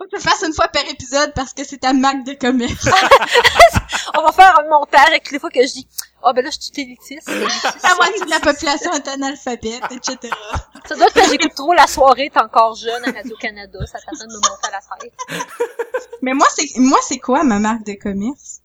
Faut que tu le fasses une fois par épisode parce que c'est ta marque de commerce. On va faire un montage avec les fois que je dis Oh ben là, je suis élitiste. La moitié de la population est analphabète, etc. Ça doit être que j'écoute trop la soirée, t'es encore jeune à Radio-Canada, ça t'attend de me monter à la tête. Mais moi, c'est, moi, c'est quoi ma marque de commerce?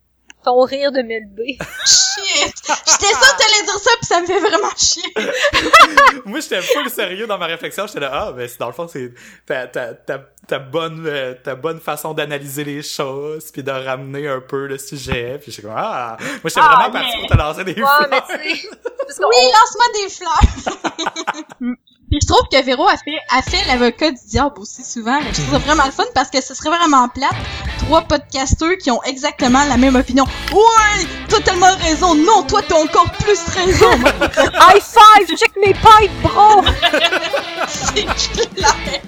Ton rire de Melbé. Shit! J'étais sûre que t'allais dire ça pis ça me fait vraiment chier. Moi, j'étais full sérieux dans ma réflexion. J'étais là, ah, ben, c'est dans le fond, c'est ta, ta, ta, ta bonne, euh, ta bonne façon d'analyser les choses, puis de ramener un peu le sujet. Puis j'étais comme, ah, moi, j'étais Ah, vraiment parti mais- pour te lancer des Ouais, mais fleurs. qu'on- Oui, lance-moi des fleurs! Puis je trouve que Véro a fait, a fait l'avocat du diable aussi souvent. Je trouve ça vraiment le fun parce que ce serait vraiment plate. Trois podcasteurs qui ont exactement la même opinion. Ouais! T'as tellement raison! Non, toi t'as encore plus raison! High five! Check mes pipes, bro! C'est clair!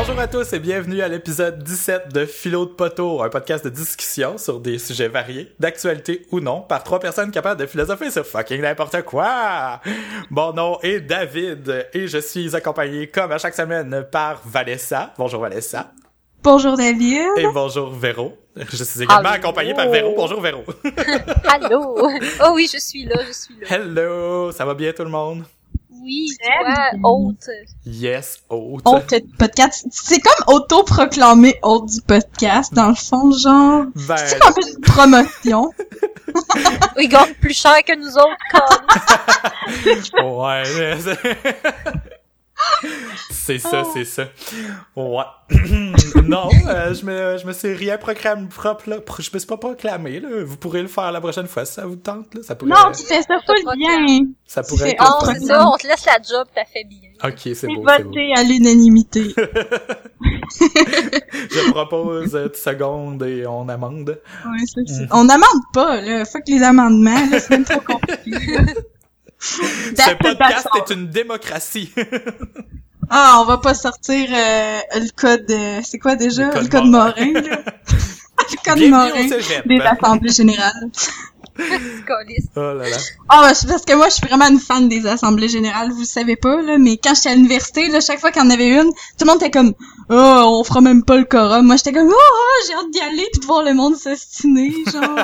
Bonjour à tous et bienvenue à l'épisode 17 de Philo de Poteau, un podcast de discussion sur des sujets variés, d'actualité ou non, par trois personnes capables de philosopher sur fucking n'importe quoi. Mon nom est David et je suis accompagné comme à chaque semaine par Vanessa. Bonjour Vanessa. Bonjour David! Et bonjour Véro. Je suis également Allô. accompagné par Véro. Bonjour Véro. Allô? Oh oui, je suis là, je suis là. Hello, ça va bien tout le monde? Oui, toi, hôte. Yes, hôte. Hôte de podcast. C'est comme auto-proclamé hôte du podcast, dans le fond, genre. Ben, C'est un peu une promotion. Il gagne plus cher que nous autres, con. ouais, mais c'est- ça, c'est ça. Ouais. non, euh, je me, je me suis rien proclamé, propre, là. Je me suis pas proclamé, là. Vous pourrez le faire la prochaine fois si ça vous tente, là. Ça pourrait, Non, tu fais ça full bien. ça tu pourrait fais être Oh, c'est ça, on te laisse la job, t'as fait bien. Ok, c'est beau, voté à l'unanimité. Je propose 10 secondes et on amende. Ouais, c'est ça. Mhm. On n'amende pas, là. Fuck les amendements, là. C'est même trop compliqué. Ce podcast est une démocratie. Ah, on va pas sortir euh, le code... euh, c'est quoi déjà? Le code Le code Morin. Morin, là. Le code Bienvenue Morin des assemblées générales. Oh là là. Ah, c'est parce que moi, je suis vraiment une fan des assemblées générales, vous le savez pas, là, mais quand j'étais à l'université, là, chaque fois qu'il y en avait une, tout le monde était comme, oh, on fera même pas le quorum. Moi, j'étais comme, oh, oh, j'ai hâte d'y aller pis de voir le monde s'ostiner, genre.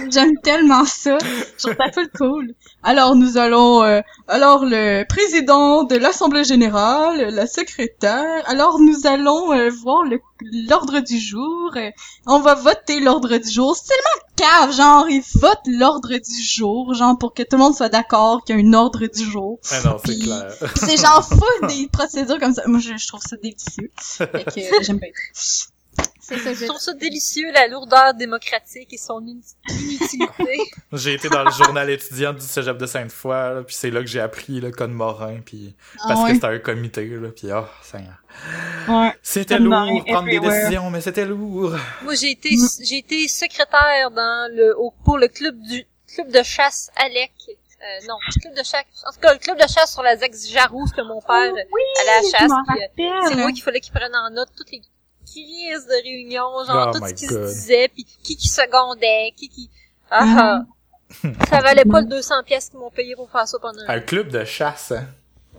J'aime tellement ça. Je trouve ça full cool. Alors, nous allons, euh, alors, le président de l'assemblée générale, la secrétaire, alors nous allons euh, voir le l'ordre du jour, euh, on va voter l'ordre du jour. C'est tellement cave, genre, ils votent l'ordre du jour, genre, pour que tout le monde soit d'accord qu'il y a un ordre du jour. Ah non, c'est Puis- clair. Puis c'est genre full des procédures comme ça. Moi, je, je trouve ça délicieux. Fait que j'aime bien. C'est ça, Je je trouve ça délicieux, la lourdeur démocratique et son in- inutilité. J'ai été dans le journal étudiant du cégep de Sainte-Foy, là, puis c'est là que j'ai appris le code Morin, puis parce Ah que ouais. c'était un comité, là, puis oh, Seigneur. Ouais. C'était lourd, Morin prendre des décisions, mais c'était lourd. Moi, j'ai été, Mm. j'ai été secrétaire dans le, au, pour le club du, club de chasse Alec. Euh, non, club de chasse, en tout cas, le club de chasse sur la Zex Jarouse que mon père Oh oui, allait à la chasse. euh, c'est moi qu'il fallait qu'il prenne en note toutes les crises de réunion, genre Oh tout ce qui God. se disait, puis qui qui secondait, qui qui... Ah, ah. Ça valait pas le 200 pièces qu'ils m'ont payé pour faire ça pendant un Un club de chasse, hein?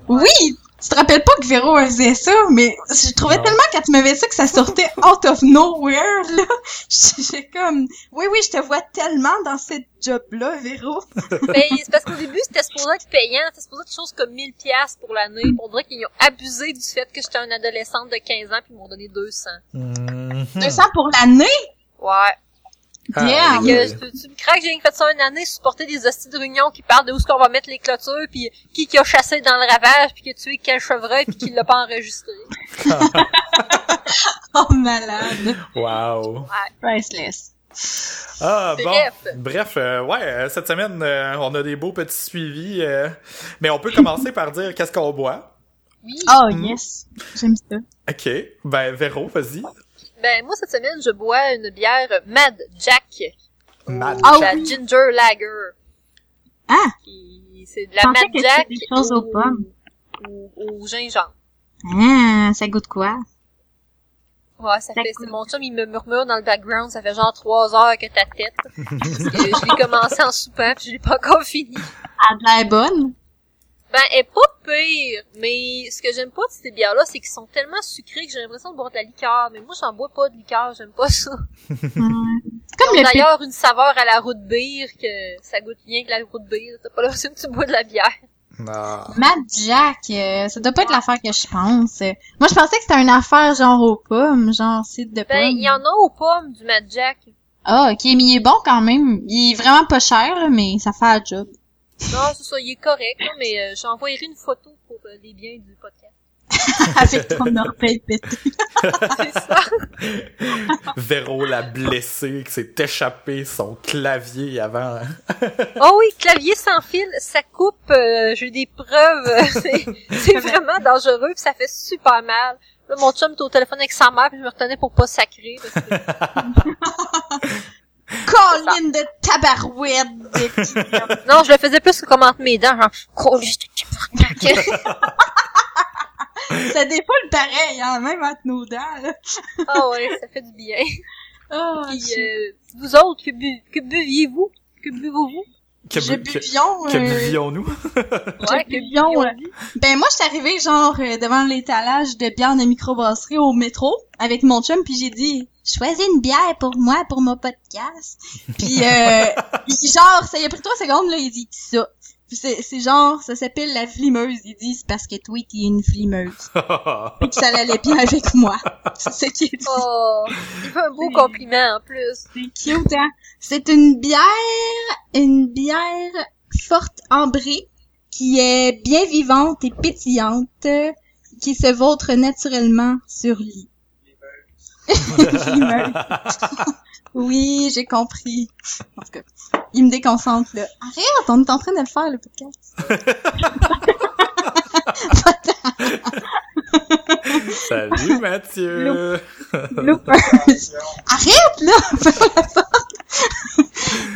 Oui! Tu te rappelles pas que Véro faisait ça, mais je trouvais Non. tellement quand tu m'avais dit ça que ça sortait out of nowhere, là. J'ai comme, oui, oui, je te vois tellement dans cette job-là, Véro. Ben, c'est parce qu'au début, c'était supposé être payant. C'était supposé être chose comme 1000 pièces pour l'année. On dirait qu'ils ont abusé du fait que j'étais une adolescente de 15 ans puis ils m'ont donné 200. Mhm. 200 pour l'année? Ouais. Ah, oui. Que, tu, tu me craques, j'ai fait ça une année, supporter des hosties de réunion qui parlent de où est-ce qu'on va mettre les clôtures puis qui qui a chassé dans le ravage puis qui a tué quel chevreuil puis qui l'a pas enregistré. Oh, malade. Wow. Priceless. Ah, bon. Bref. Bref, euh, ouais, euh, cette semaine, euh, on a des beaux petits suivis, euh, mais on peut commencer par dire qu'est-ce qu'on boit? Oui. Oh, yes. J'aime ça. Ok, ben, Véro, vas-y. Ben, moi, cette semaine, je bois une bière Mad Jack. Mad Ah de la oui. Ginger Lager. Ah! C'est de la Mad Jack des choses aux pommes. au, au gingembre. Ah, ça goûte quoi? Ouais, ça Ça fait, mon chum, il me murmure dans le background, ça fait genre trois heures que ta tête. Parce que je l'ai commencé en soupant, puis je l'ai pas encore fini. Elle a de l'air bonne? Ben, elle est pas pire, mais ce que j'aime pas de ces bières-là, c'est qu'ils sont tellement sucrés que j'ai l'impression de boire de la liqueur. Mais moi, j'en bois pas de liqueur, j'aime pas ça. Comme d'ailleurs une saveur à la route beer que ça goûte rien que la route beer. T'as pas l'impression que tu bois de la bière. Ah. Mad Jack, euh, ça doit pas être l'affaire que je pense. Moi, je pensais que c'était une affaire genre aux pommes, genre cidre de Ben, pommes. il y en a aux pommes du Mad Jack. Ah, ok, mais il est bon quand même. Il est vraiment pas cher, là, mais ça fait la job. Non, c'est ça, il est correct, mais euh, j'envoyerai une photo pour euh, les biens du podcast. Avec ton orteil pété. C'est ça. Véro l'a blessé, qui s'est échappé son clavier avant. Oh oui, clavier sans fil, ça coupe, euh, j'ai des preuves, euh, c'est c'est vraiment dangereux, puis ça fait super mal. Là, mon chum était au téléphone avec sa mère, puis je me retenais pour pas sacrer. parce que- Colline de tabarouette! Non, je le faisais plus que comme entre mes dents, genre, oh, je te ça défoule pareil, hein, même entre nos dents, là. Ah ouais, ça fait du bien. Oh, Puis, euh, vous autres, que, bu que buviez-vous? Que buvez-vous? Que, je bu- que, buvions, que buvions-nous? Ouais, que buvions, Ben moi, je suis arrivée genre euh, devant l'étalage de bières de microbrasserie au métro avec mon chum, puis j'ai dit choisis une bière pour moi pour mon podcast. puis euh, genre ça y a pris trois secondes là, il dit ça. C'est c'est genre ça s'appelle la flimeuse. Il dit c'est parce que toi t'es une flimeuse. Puis que ça allait bien avec moi. C'est ce qu'il dit. Oh, un beau compliment en plus. C'est cute, hein? C'est une bière, une bière forte ambrée qui est bien vivante et pétillante, qui se vautre naturellement sur lit. Oui, j'ai compris. En tout cas, il me déconcentre, là. Arrête, on est en train de le faire, le podcast. Salut Mathieu! Arrête, là! Ferme la porte.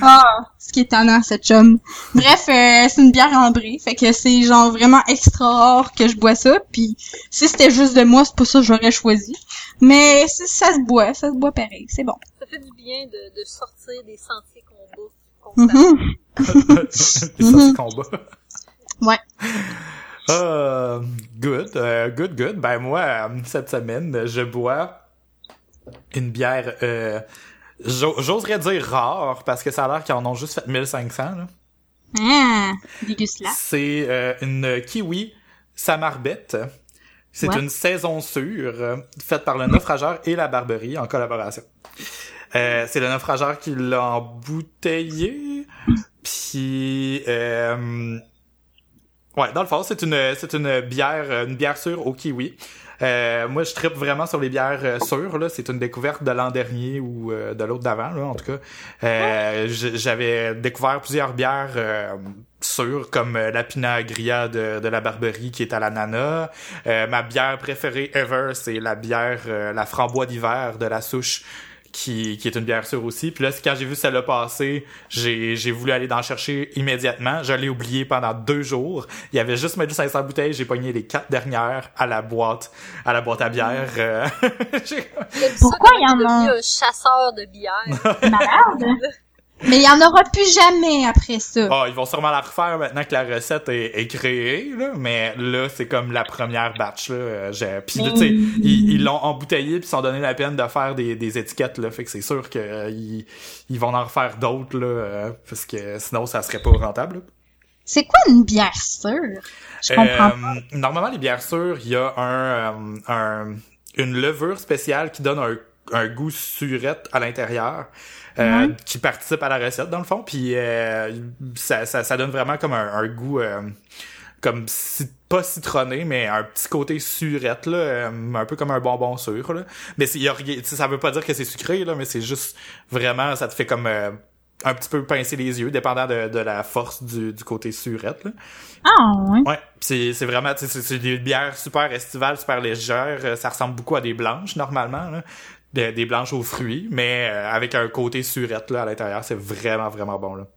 ah, ce qui est étonnant, cette chum. Bref, euh, c'est une bière ambrée, fait que c'est genre vraiment extra rare que je bois ça, puis si c'était juste de moi, c'est pas ça que j'aurais choisi. Mais ça se boit, ça se boit pareil, c'est bon. Ça fait du bien de, de sortir des sentiers qu'on bouffe. constamment. Mhm. C'est ça, c'est combat. Ouais. Euh, good, euh, good, good. Ben moi, euh, cette semaine, je bois une bière, euh, j'oserais dire rare, parce que ça a l'air qu'ils en ont juste fait 1500. Là. Là. C'est euh, une kiwi samarbette. C'est Ouais. une saison sûre euh, faite par le naufrageur et la barberie en collaboration. Euh, c'est le naufrageur qui l'a embouteillé. Puis euh, ouais, dans le fond, c'est une c'est une bière une bière sûre au kiwi. Euh, moi, je tripe vraiment sur les bières euh, sûres. Là, c'est une découverte de l'an dernier ou euh, de l'autre d'avant, là, en tout cas. J'avais découvert plusieurs bières sûres, comme la Pinot Gria de, la Barberie qui est à l'ananas. Ma bière préférée ever, c'est la bière la framboise d'hiver de la souche. Qui, qui est une bière sûre aussi. Puis là, quand j'ai vu celle-là passer, j'ai, j'ai voulu aller d'en chercher immédiatement. Je l'ai oublié pendant deux jours. Il y avait juste 1500 bouteilles. J'ai pogné les quatre dernières à la boîte, à la boîte à bière. euh, ça Pourquoi il y en a? un chasseur de bière. Malade. Mais il y en aura plus jamais après ça. Ah, ils vont sûrement la refaire maintenant que la recette est, est créée, là, mais là, c'est comme la première batch. Là. Euh, Puis, tu sais, ils ils l'ont embouteillé puis ils sont donné la peine de faire des, des étiquettes, là. Fait que c'est sûr qu'ils ils vont en refaire d'autres, là, euh, parce que sinon, ça serait pas rentable. C'est quoi une bière sûre? Je comprends pas. Euh, normalement, les bières sûres, il y a un, euh, un- une levure spéciale qui donne un, un goût surette à l'intérieur. Euh, Ouais. qui participe à la recette dans le fond puis euh, ça, ça, ça donne vraiment comme un, un goût euh, comme ci- pas citronné mais un petit côté surette là euh, un peu comme un bonbon sûr là mais y a ça veut pas dire que c'est sucré là mais c'est juste vraiment ça te fait comme euh, un petit peu pincer les yeux dépendant de, de la force du, du côté surette là Ah, ouais. Ouais, c'est c'est vraiment tu sais, c'est c'est des bières super estivales, super légères, ça ressemble beaucoup à des blanches normalement là. Des, des blanches aux fruits, mais euh, avec un côté surette là à l'intérieur, c'est vraiment vraiment bon là.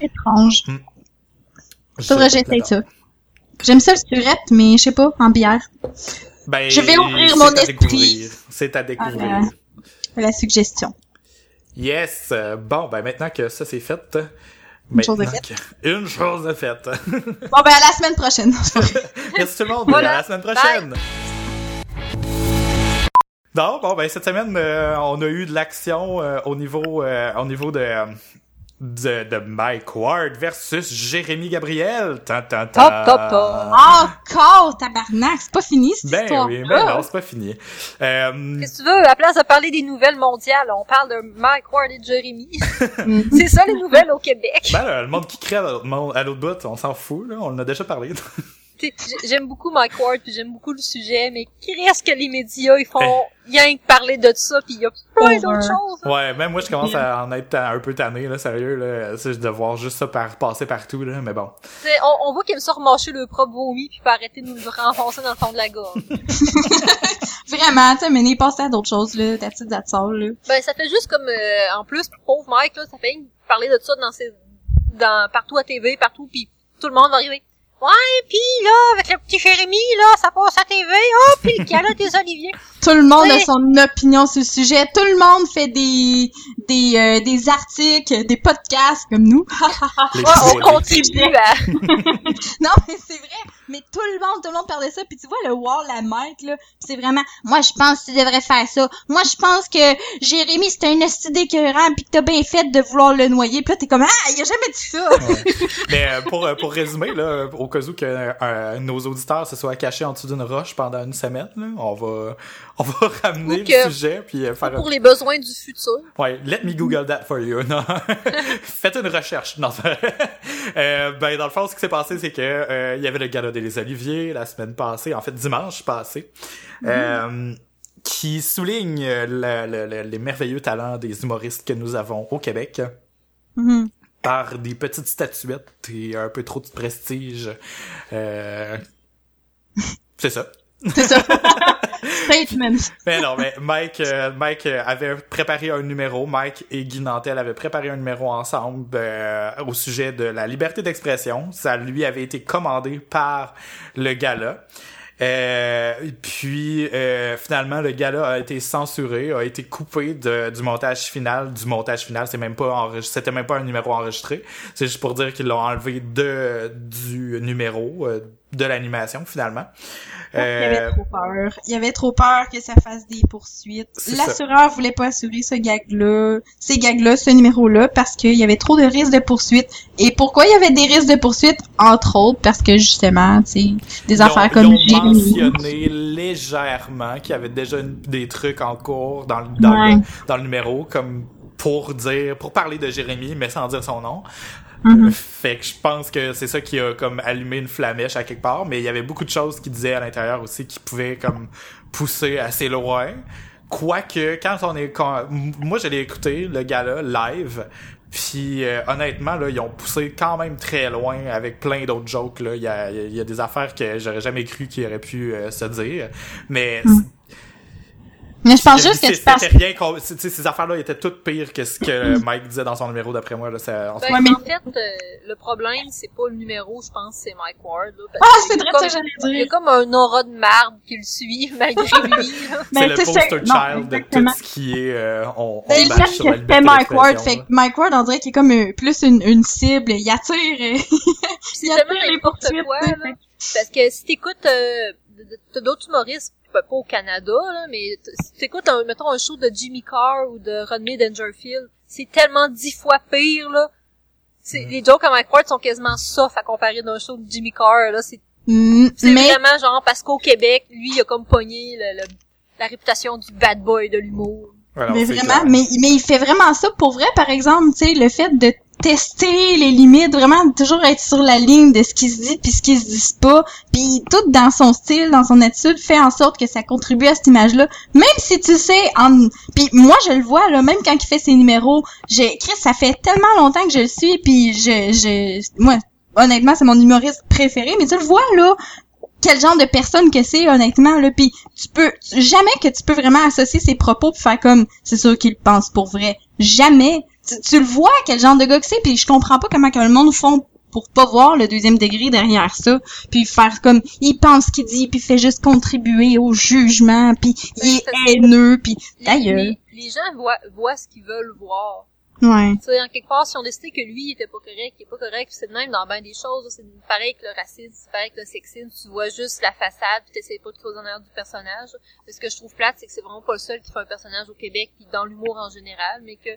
Étrange. Je Faudrait que j'essaye ça. J'aime ça le surette, mais je sais pas, en bière. Ben, Je vais ouvrir mon à esprit. C'est à découvrir. Voilà. La suggestion. Yes! Bon, ben maintenant que ça c'est fait... Une chose est maintenant que- Une chose est faite. Bon, ben, à la semaine prochaine. Merci tout le monde, Voilà. à la semaine prochaine! Non, bon, ben cette semaine, euh, on a eu de l'action euh, au niveau euh, au niveau de, de de Mike Ward versus Jérémy Gabriel. Tan, tan, tan. Top, top, top. Encore, tabarnak, c'est pas fini, cette Ben histoire. oui, ben non, c'est pas fini. Euh, Qu'est-ce que tu veux? À la place de parler des nouvelles mondiales, on parle de Mike Ward et de Jeremy. c'est ça les nouvelles au Québec. ben là, le monde qui crée à l'autre monde- à l'autre bout, on s'en fout, là, on en a déjà parlé. J'aime beaucoup Mike Ward puis j'aime beaucoup le sujet, mais qu'est-ce que les médias ils font? Rien que parler de ça puis il y a plein d'autres choses. hein. Ouais, même moi je commence à en être un peu tanné, là, sérieux, là, c'est de voir juste ça par, passer partout, là, mais bon. T'sais, on, on voit qu'ils aiment ça remancher le propre vomi puis pas arrêter de nous le renfoncer dans le fond de la gorge. Vraiment, tu sais, mais n'est passé à d'autres choses, là, ta petite sort, là. Ben ça fait juste comme euh, en plus pauvre Mike là, ça fait rien que parler de ça dans ses dans partout à TV, partout puis tout le monde va arriver. Ouais, pis là avec le petit Jérémy là, ça passe à TV. Oh, puis le gala des Oliviers. Tout le monde a son opinion sur le sujet. Tout le monde fait des des euh, des articles, des podcasts comme nous. Ouais, on contribue à non, mais c'est vrai. Mais tout le monde, tout le monde parle de ça. Puis tu vois le wall la Mike là, c'est vraiment. Moi, je pense que tu devrais faire ça. Moi, je pense que Jérémy c'est un esti d'écœurant, puis que t'as bien fait de vouloir le noyer. Puis là, t'es comme ah, il a jamais dit ça. Ouais. Mais euh, pour, euh, pour résumer, là, au cas où que euh, nos auditeurs se soient cachés en dessous d'une roche pendant une semaine, là, on va on va ramener le sujet puis euh, faire pour les besoins du futur. Ouais, let me Google that for you. Non. Faites une recherche. Non. euh, ben dans le fond, ce qui s'est passé, c'est que il y avait le gala des Oliviers la semaine passée, en fait dimanche passé, euh, qui souligne le- le- le- les merveilleux talents des humoristes que nous avons au Québec Mhm. Par des petites statuettes et un peu trop de prestige. Euh... C'est ça. C'est ça. Mais non, mais Mike, euh, Mike euh, avait préparé un numéro. Mike et Guy Nantel avaient préparé un numéro ensemble euh, au sujet de la liberté d'expression. Ça lui avait été commandé par le gala. Euh, puis euh, finalement le gala a été censuré, a été coupé de, du montage final. Du montage final, c'est même pas c'était même pas un numéro enregistré. C'est juste pour dire qu'ils l'ont enlevé de du numéro euh, de l'animation finalement. Il y avait Euh, trop peur. Il y avait trop peur que ça fasse des poursuites. L'assureur voulait pas assurer ce gag-là, ces gags-là, ce numéro-là, parce qu'il y avait trop de risques de poursuite. Et pourquoi il y avait des risques de poursuite? Entre autres, parce que justement, tu sais, des Ils ont- affaires ils comme ont Jérémy. mentionné légèrement qu'il y avait déjà une- des trucs en cours dans, le- dans, Ouais. le, dans le numéro, comme pour dire, pour parler de Jérémy, mais sans dire son nom. Mhm. Euh, Fait que je pense que c'est ça qui a comme allumé une flamèche à quelque part, mais il y avait beaucoup de choses qui disaient à l'intérieur aussi qui pouvaient comme pousser assez loin. Quoique, quand on est... Quand, moi, je l'ai écouté, le gala, live, puis euh, honnêtement, là, ils ont poussé quand même très loin avec plein d'autres jokes. Là. Il, y a, il y a des affaires que j'aurais jamais cru qu'ils auraient pu euh, se dire. Mais Mais je pense c'est- juste que parce c'était rien qu'on- c'est- tu sais, ces affaires-là étaient toutes pires que ce que Mike disait dans son numéro d'après moi. Là, ça, en Ben, Ouais, mais- En fait, euh, le problème, c'est pas le numéro, je pense, c'est Mike Ward. Là, parce Ah, c'est vrai comme- ça que j'allais Il y a comme un aura de marde qui le suit malgré lui. là. c'est Ben, le tu poster child de tout ce qui est euh, on, on Ben, sur que la liberté Mike Ward, fait que Mike Ward, on dirait qu'il est comme euh, plus une, une cible. Il attire... euh, C'est Il y a tellement tous les n'importe poursuites, quoi, tu sais, là. Parce que si t'écoutes, euh, t'as d'autres humoristes, pas pas au Canada, là, mais t'écoutes, un, mettons, un show de Jimmy Carr ou de Rodney Dangerfield, c'est tellement dix fois pire, là. Mm. Les jokes à Mike Ward sont quasiment soft à comparer d'un show de Jimmy Carr, là. C'est, Mm, c'est mais vraiment genre, parce qu'au Québec, lui, il a comme pogné le- le- la réputation du bad boy de l'humour. Mais vraiment, mais, mais il fait vraiment ça pour vrai, par exemple, tu sais, le fait de tester les limites, vraiment toujours être sur la ligne de ce qui se dit puis ce qui se dit pas, puis tout dans son style, dans son attitude, fait en sorte que ça contribue à cette image-là. Même si tu sais, en, puis moi je le vois là, même quand il fait ses numéros, j'ai, Chris, ça fait tellement longtemps que je le suis, puis je, je, moi, honnêtement, c'est mon humoriste préféré, mais tu le vois là, quel genre de personne que c'est honnêtement là puis tu peux jamais que tu peux vraiment associer ses propos puis faire comme c'est sûr qu'il pense pour vrai. Jamais tu, tu le vois quel genre de gars que c'est puis je comprends pas comment que le monde font pour pas voir le deuxième degré derrière ça, puis faire comme il pense ce qu'il dit, puis fait juste contribuer au jugement, puis il est haineux, puis d'ailleurs. Les, les gens voient, voient ce qu'ils veulent voir. Ouais. Tu sais, en quelque part, si on décidait que lui, il était pas correct, il est pas correct, c'est même dans bien des choses, c'est pareil que le racisme, c'est pareil que le sexisme, tu vois juste la façade, puis t'essayes pas de creuser en arrière du personnage. Mais ce que je trouve plate, c'est que c'est vraiment pas le seul qui fait un personnage au Québec, puis dans l'humour en général, mais que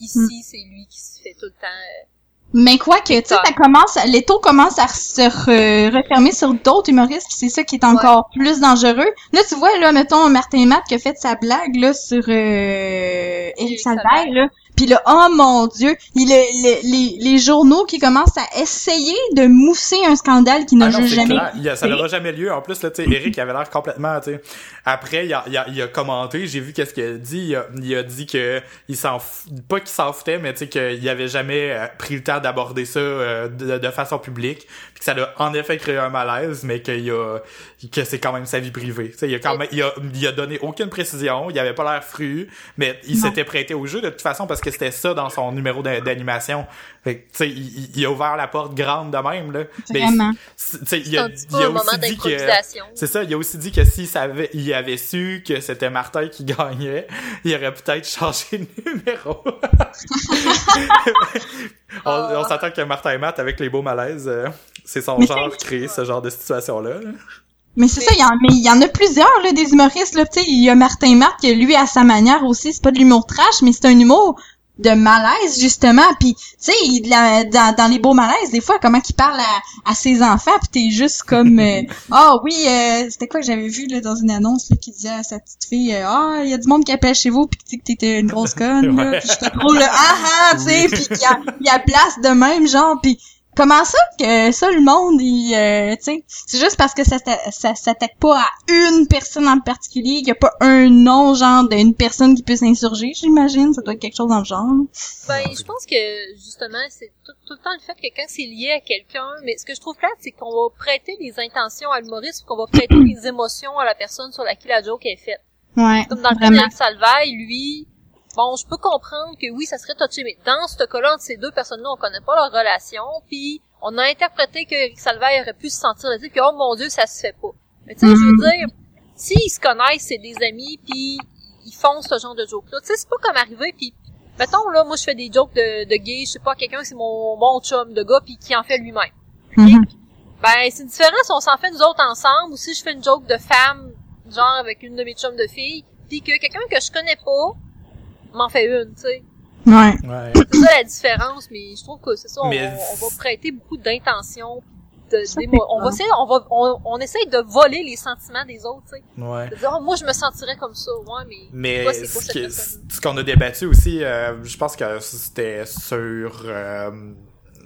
ici, Mm. c'est lui qui se fait tout le temps... euh, Mais quoi que, tu sais, ça commence, les taux commencent à se re- refermer sur d'autres humoristes, c'est ça qui est encore plus dangereux. Là, tu vois, là, mettons, Martin Matt qui a fait sa blague, là, sur, euh, Éric Salvaire, là. Puis là, oh mon dieu, il, le- le- les, les journaux qui commencent à essayer de mousser un scandale qui n'a Ah jamais clair. Il a- ça n'aura jamais lieu. En plus, là, tu sais, Eric, avait l'air complètement, tu sais. Après, il a, il a, il a commenté, j'ai vu qu'est-ce qu'il a dit. Il a, il a dit que il s'en f- pas qu'il s'en foutait, mais tu sais, qu'il avait jamais euh, pris le temps d'aborder ça euh, de, de façon publique. Puis que ça a en effet créé un malaise, mais qu'il a, que c'est quand même sa vie privée. Tu sais, il a quand même, il a, il a donné aucune précision. Il avait pas l'air fru, mais il Non. s'était prêté au jeu de toute façon parce que c'était ça dans son numéro d'a- d'animation. Fait que, tu sais, il, il- a ouvert la porte grande de même, là. Vraiment. il C'est a, il peu a aussi dit que c'est ça, il a aussi dit que s'il savait, il avait su que c'était Martin qui gagnait, il aurait peut-être changé de numéro. on on s'attend que Martin et Matt, avec les beaux malaises, euh, c'est son Mais genre créer ce genre de situation-là. là. Mais c'est ça, il y en, mais il y en a plusieurs, là, des humoristes, là, tu sais, il y a Martin Marc, qui, lui, à sa manière aussi, c'est pas de l'humour trash, mais c'est un humour de malaise, justement, puis tu sais, il- la- dans, dans les beaux malaises, des fois, comment qu'il parle à, à ses enfants, puis t'es juste comme, euh, ah oui, euh, c'était quoi que j'avais vu, là, dans une annonce, là, qui disait à sa petite fille, euh, ah, il y a du monde qui appelle chez vous, puis qui dit que t'étais une grosse conne, là, Ouais. puis j'étais trop, là, ah ah, tu sais, puis il y a, il y a place de même, genre, puis Comment ça que ça le monde il euh, tu sais c'est juste parce que ça ça s'attaque pas à une personne en particulier, il y a pas un nom genre d'une personne qui peut s'insurger, j'imagine, ça doit être quelque chose dans le genre. Ben, je pense que justement, c'est tout, tout le temps le fait que quand c'est lié à quelqu'un, mais ce que je trouve plate, c'est qu'on va prêter des intentions à l'humoriste, qu'on va prêter des émotions à la personne sur laquelle la joke est faite. Ouais. Comme dans le cas Salvaille, lui, bon, je peux comprendre que oui, ça serait touché, mais dans ce cas-là, entre ces deux personnes-là, on connaît pas leur relation, puis on a interprété que Eric Salvaille aurait pu se sentir dire que oh mon dieu, ça se fait pas. Mais tu sais, je veux dire, s'ils se connaissent, c'est des amis, puis ils font ce genre de joke-là. Tu sais, c'est pas comme arriver, puis mettons là, moi je fais des jokes de, de gay, je sais pas, quelqu'un c'est mon mon chum de gars, puis qui en fait lui-même. Mhm. Ben, c'est différent si on s'en fait nous autres ensemble ou si je fais une joke de femme, genre avec une de mes chums de filles, puis que quelqu'un que je connais pas m'en fait une, tu sais. Ouais. Ouais. C'est ça la différence, mais je trouve que c'est ça, on, Mais- on va prêter beaucoup d'intention, de, on va essayer, on va, on, on essaye de voler les sentiments des autres, tu sais. Ouais. De dire, oh, moi je me sentirais comme ça, ouais, mais, Mais quoi ce qu'on a débattu aussi, euh, je pense que c'était sur euh,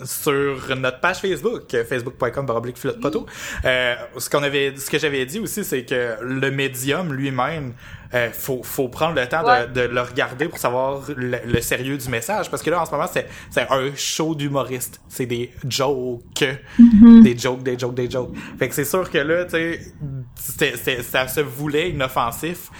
sur notre page Facebook, facebook.com baroblique poteau. Euh, ce qu'on avait, ce que j'avais dit aussi, c'est que le médium lui-même, euh, faut faut prendre le temps Ouais. de, de le regarder pour savoir le, le sérieux du message, parce que là en ce moment c'est c'est un show d'humoriste, c'est des jokes, des jokes, des jokes, des jokes. Fait que c'est sûr que là, tu sais, ça se voulait inoffensif.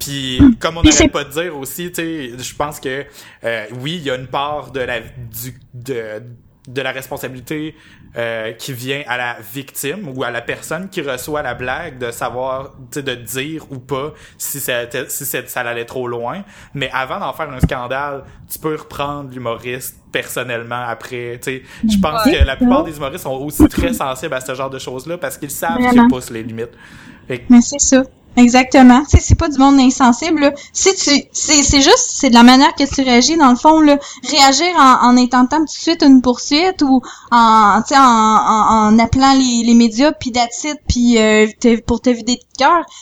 Puis comme on n'arrête pas de dire aussi, tu sais, je pense que euh, oui, il y a une part de la du de de la responsabilité euh, qui vient à la victime ou à la personne qui reçoit la blague de savoir, de dire ou pas si ça si ça allait trop loin. Mais avant d'en faire un scandale, tu peux reprendre l'humoriste personnellement après. Tu sais, je pense Ouais. que la plupart des humoristes sont aussi très sensibles à ce genre de choses-là parce qu'ils savent qu'ils poussent les limites. Que Mais c'est ça. Exactement. Tu sais, c'est pas du monde insensible. Là. Si tu, c'est, c'est juste, c'est de la manière que tu réagis dans le fond. Là. Réagir en, en intentant tout de suite une poursuite ou en, tu en, en, en appelant les, les médias puis it, puis euh, pour te vider de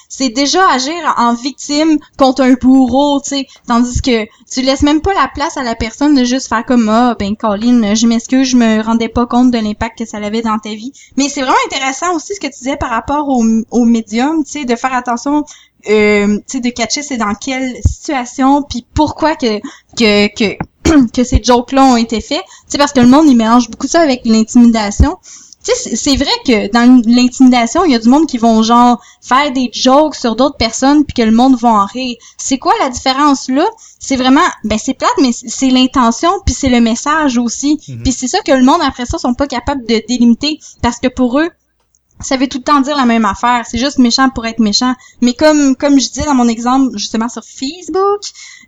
c'est déjà agir en victime contre un bourreau. Tu sais, tandis que tu laisses même pas la place à la personne de juste faire comme ah ben Colin, je m'excuse, je me rendais pas compte de l'impact que ça avait dans ta vie. Mais c'est vraiment intéressant aussi ce que tu disais par rapport au, médium, tu sais, de faire attention, euh, tu sais, de catcher c'est dans quelle situation, puis pourquoi que que que que ces jokes-là ont été faits. Tu sais, parce que le monde il mélange beaucoup ça avec l'intimidation. Tu sais, c'est- vrai que dans l'intimidation, il y a du monde qui vont genre faire des jokes sur d'autres personnes puis que le monde va en rire. C'est quoi la différence là? C'est vraiment, ben c'est plate, mais c'est l'intention puis c'est le message aussi. Mhm. Puis c'est ça que le monde après ça sont pas capables de délimiter parce que pour eux, ça veut tout le temps dire la même affaire. C'est juste méchant pour être méchant. Mais comme comme je disais dans mon exemple justement sur Facebook,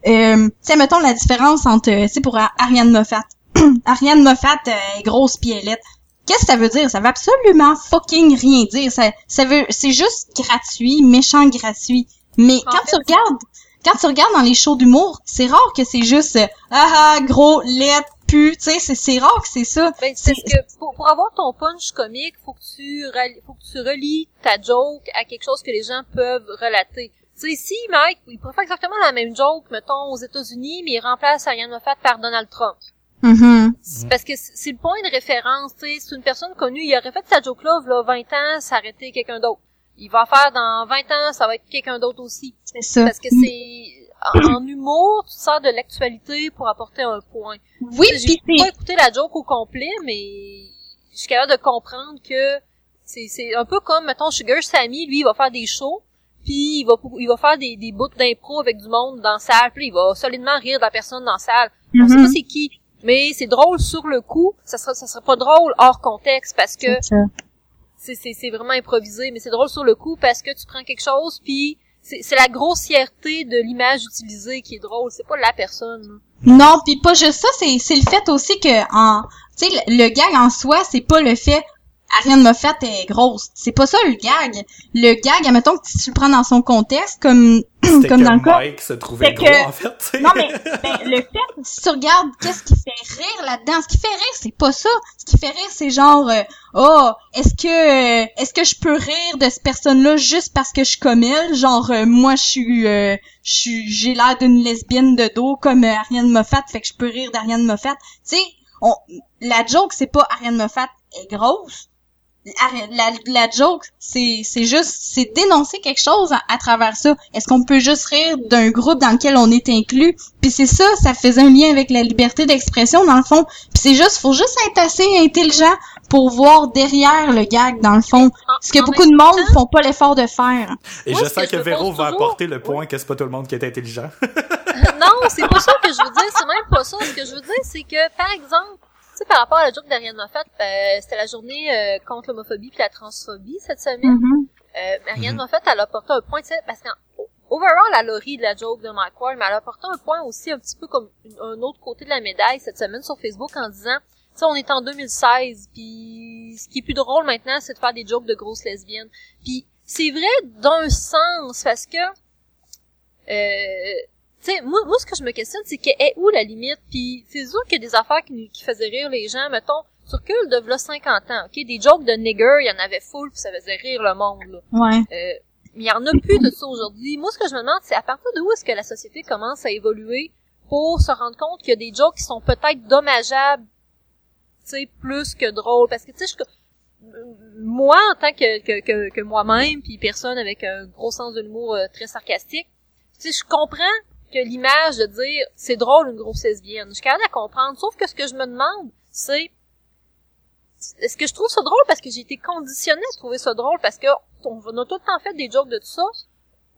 euh, tu sais mettons la différence entre, euh, tu sais pour Ar- Ariane Moffat. Ariane Moffat euh, est grosse pielette. Qu'est-ce que ça veut dire? Ça veut absolument fucking rien dire. Ça, ça veut, c'est juste gratuit, méchant gratuit. Mais En quand fait, tu regardes, quand tu regardes dans les shows d'humour, c'est rare que c'est juste, euh, ah ah, gros, lettre, pu, tu sais, c'est, c'est rare que c'est ça. Ben, c'est parce que pour, pour avoir ton punch comique, faut que tu faut que tu relis ta joke à quelque chose que les gens peuvent relater. Tu sais, si Mike, il pourrait faire exactement la même joke, mettons, aux États-Unis, mais il remplace Ariane Moffat par Donald Trump. Mhm. C'est Parce que c'est le point de référence, tu sais, c'est une personne connue, il aurait fait sa joke-là, là, 20 ans, ça aurait été quelqu'un d'autre. Il va faire dans 20 ans, ça va être quelqu'un d'autre aussi. C'est ça. Parce que c'est, en, en humour, tu sors de l'actualité pour apporter un point. Oui, J'ai pas écouté la joke au complet, mais je suis capable de comprendre que c'est un peu comme, mettons, Sugar Sammy, lui, il va faire des shows, puis il va il va faire des, des bouts d'impro avec du monde dans la salle, puis il va solidement rire de la personne dans la salle. On sait Mhm. pas c'est qui, mais c'est drôle sur le coup, ça sera ça sera pas drôle hors contexte parce que C'est c'est vraiment improvisé, mais c'est drôle sur le coup parce que tu prends quelque chose puis c'est c'est la grossièreté de l'image utilisée qui est drôle, c'est pas la personne. Non, puis pas juste ça, c'est c'est le fait aussi que en tu sais le, le gag en soi, c'est pas le fait Ariane Moffat est grosse, c'est pas ça le gag. Le gag, admettons que tu le prends dans son contexte comme comme que dans le cas Mike se trouvait gros, que- en fait. Non, mais ben, le fait, si tu regardes qu'est-ce qui fait rire là-dedans, ce qui fait rire, c'est pas ça. Ce qui fait rire, c'est genre, euh, oh, est-ce que euh, est-ce que je peux rire de cette personne-là juste parce que je suis comme elle? Genre, euh, moi, je suis, euh, je suis, j'ai l'air d'une lesbienne de dos comme Ariane Moffat, fait que je peux rire d'Ariane Moffat. Tu sais, on, la joke, c'est pas Ariane Moffat est grosse. La, la joke, c'est c'est juste, c'est dénoncer quelque chose à, à travers ça. Est-ce qu'on peut juste rire d'un groupe dans lequel on est inclus? Puis c'est ça, ça faisait un lien avec la liberté d'expression dans le fond. Puis c'est juste, faut juste être assez intelligent pour voir derrière le gag dans le fond. En- Ce que en beaucoup de monde font pas l'effort de faire. Et Moi, je sens que que Véro va toujours- apporter le point que c'est pas tout le monde qui est intelligent. non, c'est pas ça que je veux dire, c'est même pas ça. Ce que je veux dire, c'est que, par exemple, tu sais, par rapport à la joke d'Ariane Moffat, ben, c'était la journée euh, contre l'homophobie puis la transphobie cette semaine. Euh, Marianne Mhm. Moffat, elle a apporté un point, tu sais, parce qu'en overall, elle a ri de la joke de Mike Ward, mais elle a apporté un point aussi un petit peu comme une- un autre côté de la médaille cette semaine sur Facebook en disant, tu sais, on est en 2016, puis ce qui est plus drôle maintenant, c'est de faire des jokes de grosses lesbiennes. Puis c'est vrai d'un sens, parce que, euh, tu sais, moi, moi, ce que je me questionne, c'est que est où la limite? Puis c'est sûr qu'il y a des affaires qui, qui faisaient rire les gens, mettons, sur recul de v'là 50 ans, ok? Des jokes de nigger, il y en avait full, puis ça faisait rire le monde, là. Ouais. Euh, mais il y en a plus de ça aujourd'hui. Moi, ce que je me demande, c'est à partir de où est-ce que la société commence à évoluer pour se rendre compte qu'il y a des jokes qui sont peut-être dommageables, tu sais, plus que drôles? Parce que, tu sais, je- moi, en tant que, que, que, que moi-même, puis personne avec un gros sens de l'humour euh, très sarcastique, tu sais, je comprends que l'image de dire c'est drôle une grosse lesbienne. Je suis capable de comprendre. Sauf que ce que je me demande, c'est est-ce que je trouve ça drôle parce que j'ai été conditionnée à trouver ça drôle parce que on a tout le temps fait des jokes de tout ça?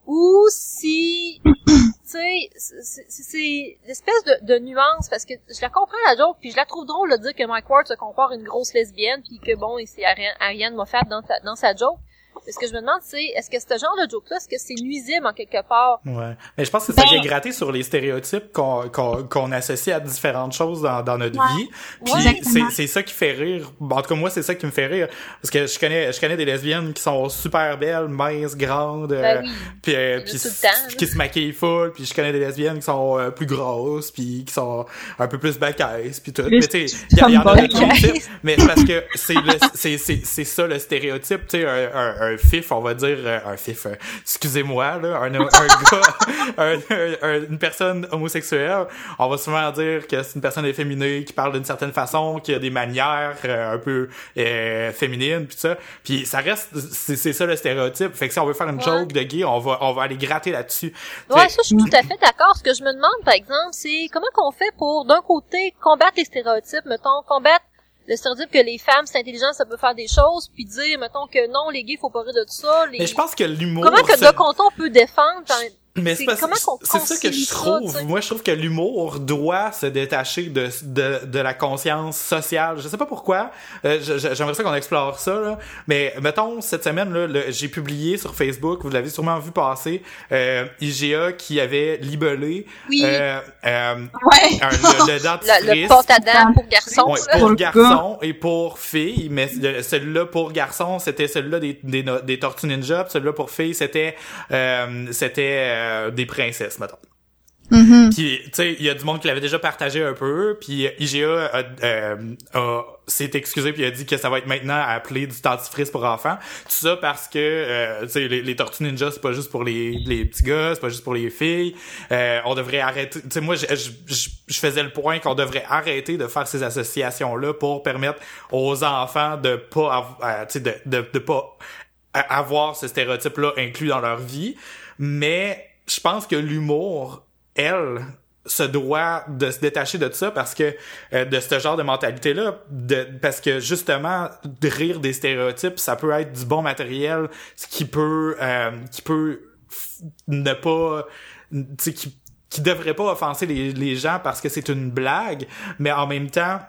Ou si tu sais c'est- l'espèce de, de nuance parce que je la comprends la joke puis je la trouve drôle de dire que Mike Ward se compare à une grosse lesbienne puis que bon et c'est Ariane, Ariane Moffat dans, dans sa joke ce que je me demande c'est est-ce que ce genre de joke là est-ce que c'est nuisible en quelque part? Ouais. Mais je pense que ça Ben- vient gratter sur les stéréotypes qu'on qu'on qu'on associe à différentes choses dans, dans notre Ouais. vie. Puis Ouais, c'est ça qui fait rire. En tout cas, moi, c'est ça qui me fait rire. Parce que je connais je connais des lesbiennes qui sont super belles, minces, grandes. euh, ben oui puis, euh, puis tout temps, qui se maquillent full. Puis je connais des lesbiennes qui sont euh, plus grosses, puis qui sont un peu plus bacaisses, puis tout. Plus Mais tu sais, il y, y en a de tomboy. types. Mais parce que c'est le- c'est c'est c'est ça le stéréotype. Tu sais, un, un, un fif, on va dire euh, un fif. euh, Excusez-moi là, un, un gars, un- un- un- une personne homosexuelle, on va souvent dire que c'est une personne efféminée qui parle d'une certaine façon, qui a des manières euh, un peu euh, féminines, puis ça. Puis ça reste, c'est c'est ça le stéréotype. Fait que si on veut faire une Ouais. joke de gay, on va on va aller gratter là-dessus. Ouais, Fait- ça, je suis tout à fait d'accord. Ce que je me demande, par exemple, c'est comment qu'on fait pour, d'un côté, combattre les stéréotypes, mettons, combattre le stéréotype que les femmes, c'est intelligent, ça peut faire des choses, puis dire, mettons que non, les gays, faut pas rire de tout ça. Les... Mais je pense que l'humour... Comment que se- de Conton peut défendre Mais C'est c'est parce- comment qu'on c'est ça que je trouve. Moi, je trouve que l'humour doit se détacher de, de, de la conscience sociale. Je sais pas pourquoi. Euh, je- je- J'aimerais ça qu'on explore ça. Là. Mais mettons, cette semaine, là, le- j'ai publié sur Facebook, vous l'avez sûrement vu passer, euh, IGA qui avait libellé Oui. euh, euh, Ouais. un- le, le le, dentifrice. le porte à dents pour garçons, Ouais, pour Pour le garçons et pour filles, mais le- celui-là pour garçons, c'était celui-là des, des, des Tortues Ninja, celui-là pour filles, c'était euh, c'était euh, des princesses, mettons. Mhm. Puis, tu sais, il y a du monde qui l'avait déjà partagé un peu, puis IGA a, euh, a- s'est excusé puis a dit que ça va être maintenant appelé du dentifrice pour enfants. Tout ça parce que, euh, tu sais, les, les Tortues Ninja, c'est pas juste pour les, les petits gars, c'est pas juste pour les filles. Euh, on devrait arrêter... Tu sais, moi, je, je, je- je faisais le point qu'on devrait arrêter de faire ces associations-là pour permettre aux enfants de pas... euh, tu sais, de, de, de pas avoir ce stéréotype-là inclus dans leur vie. Mais je pense que l'humour, elle, se doit de se détacher de ça parce que euh, de ce genre de mentalité là de parce que justement de rire des stéréotypes ça peut être du bon matériel ce qui peut euh, qui peut ne pas qui qui devrait pas offenser les gens parce que c'est une blague mais en même temps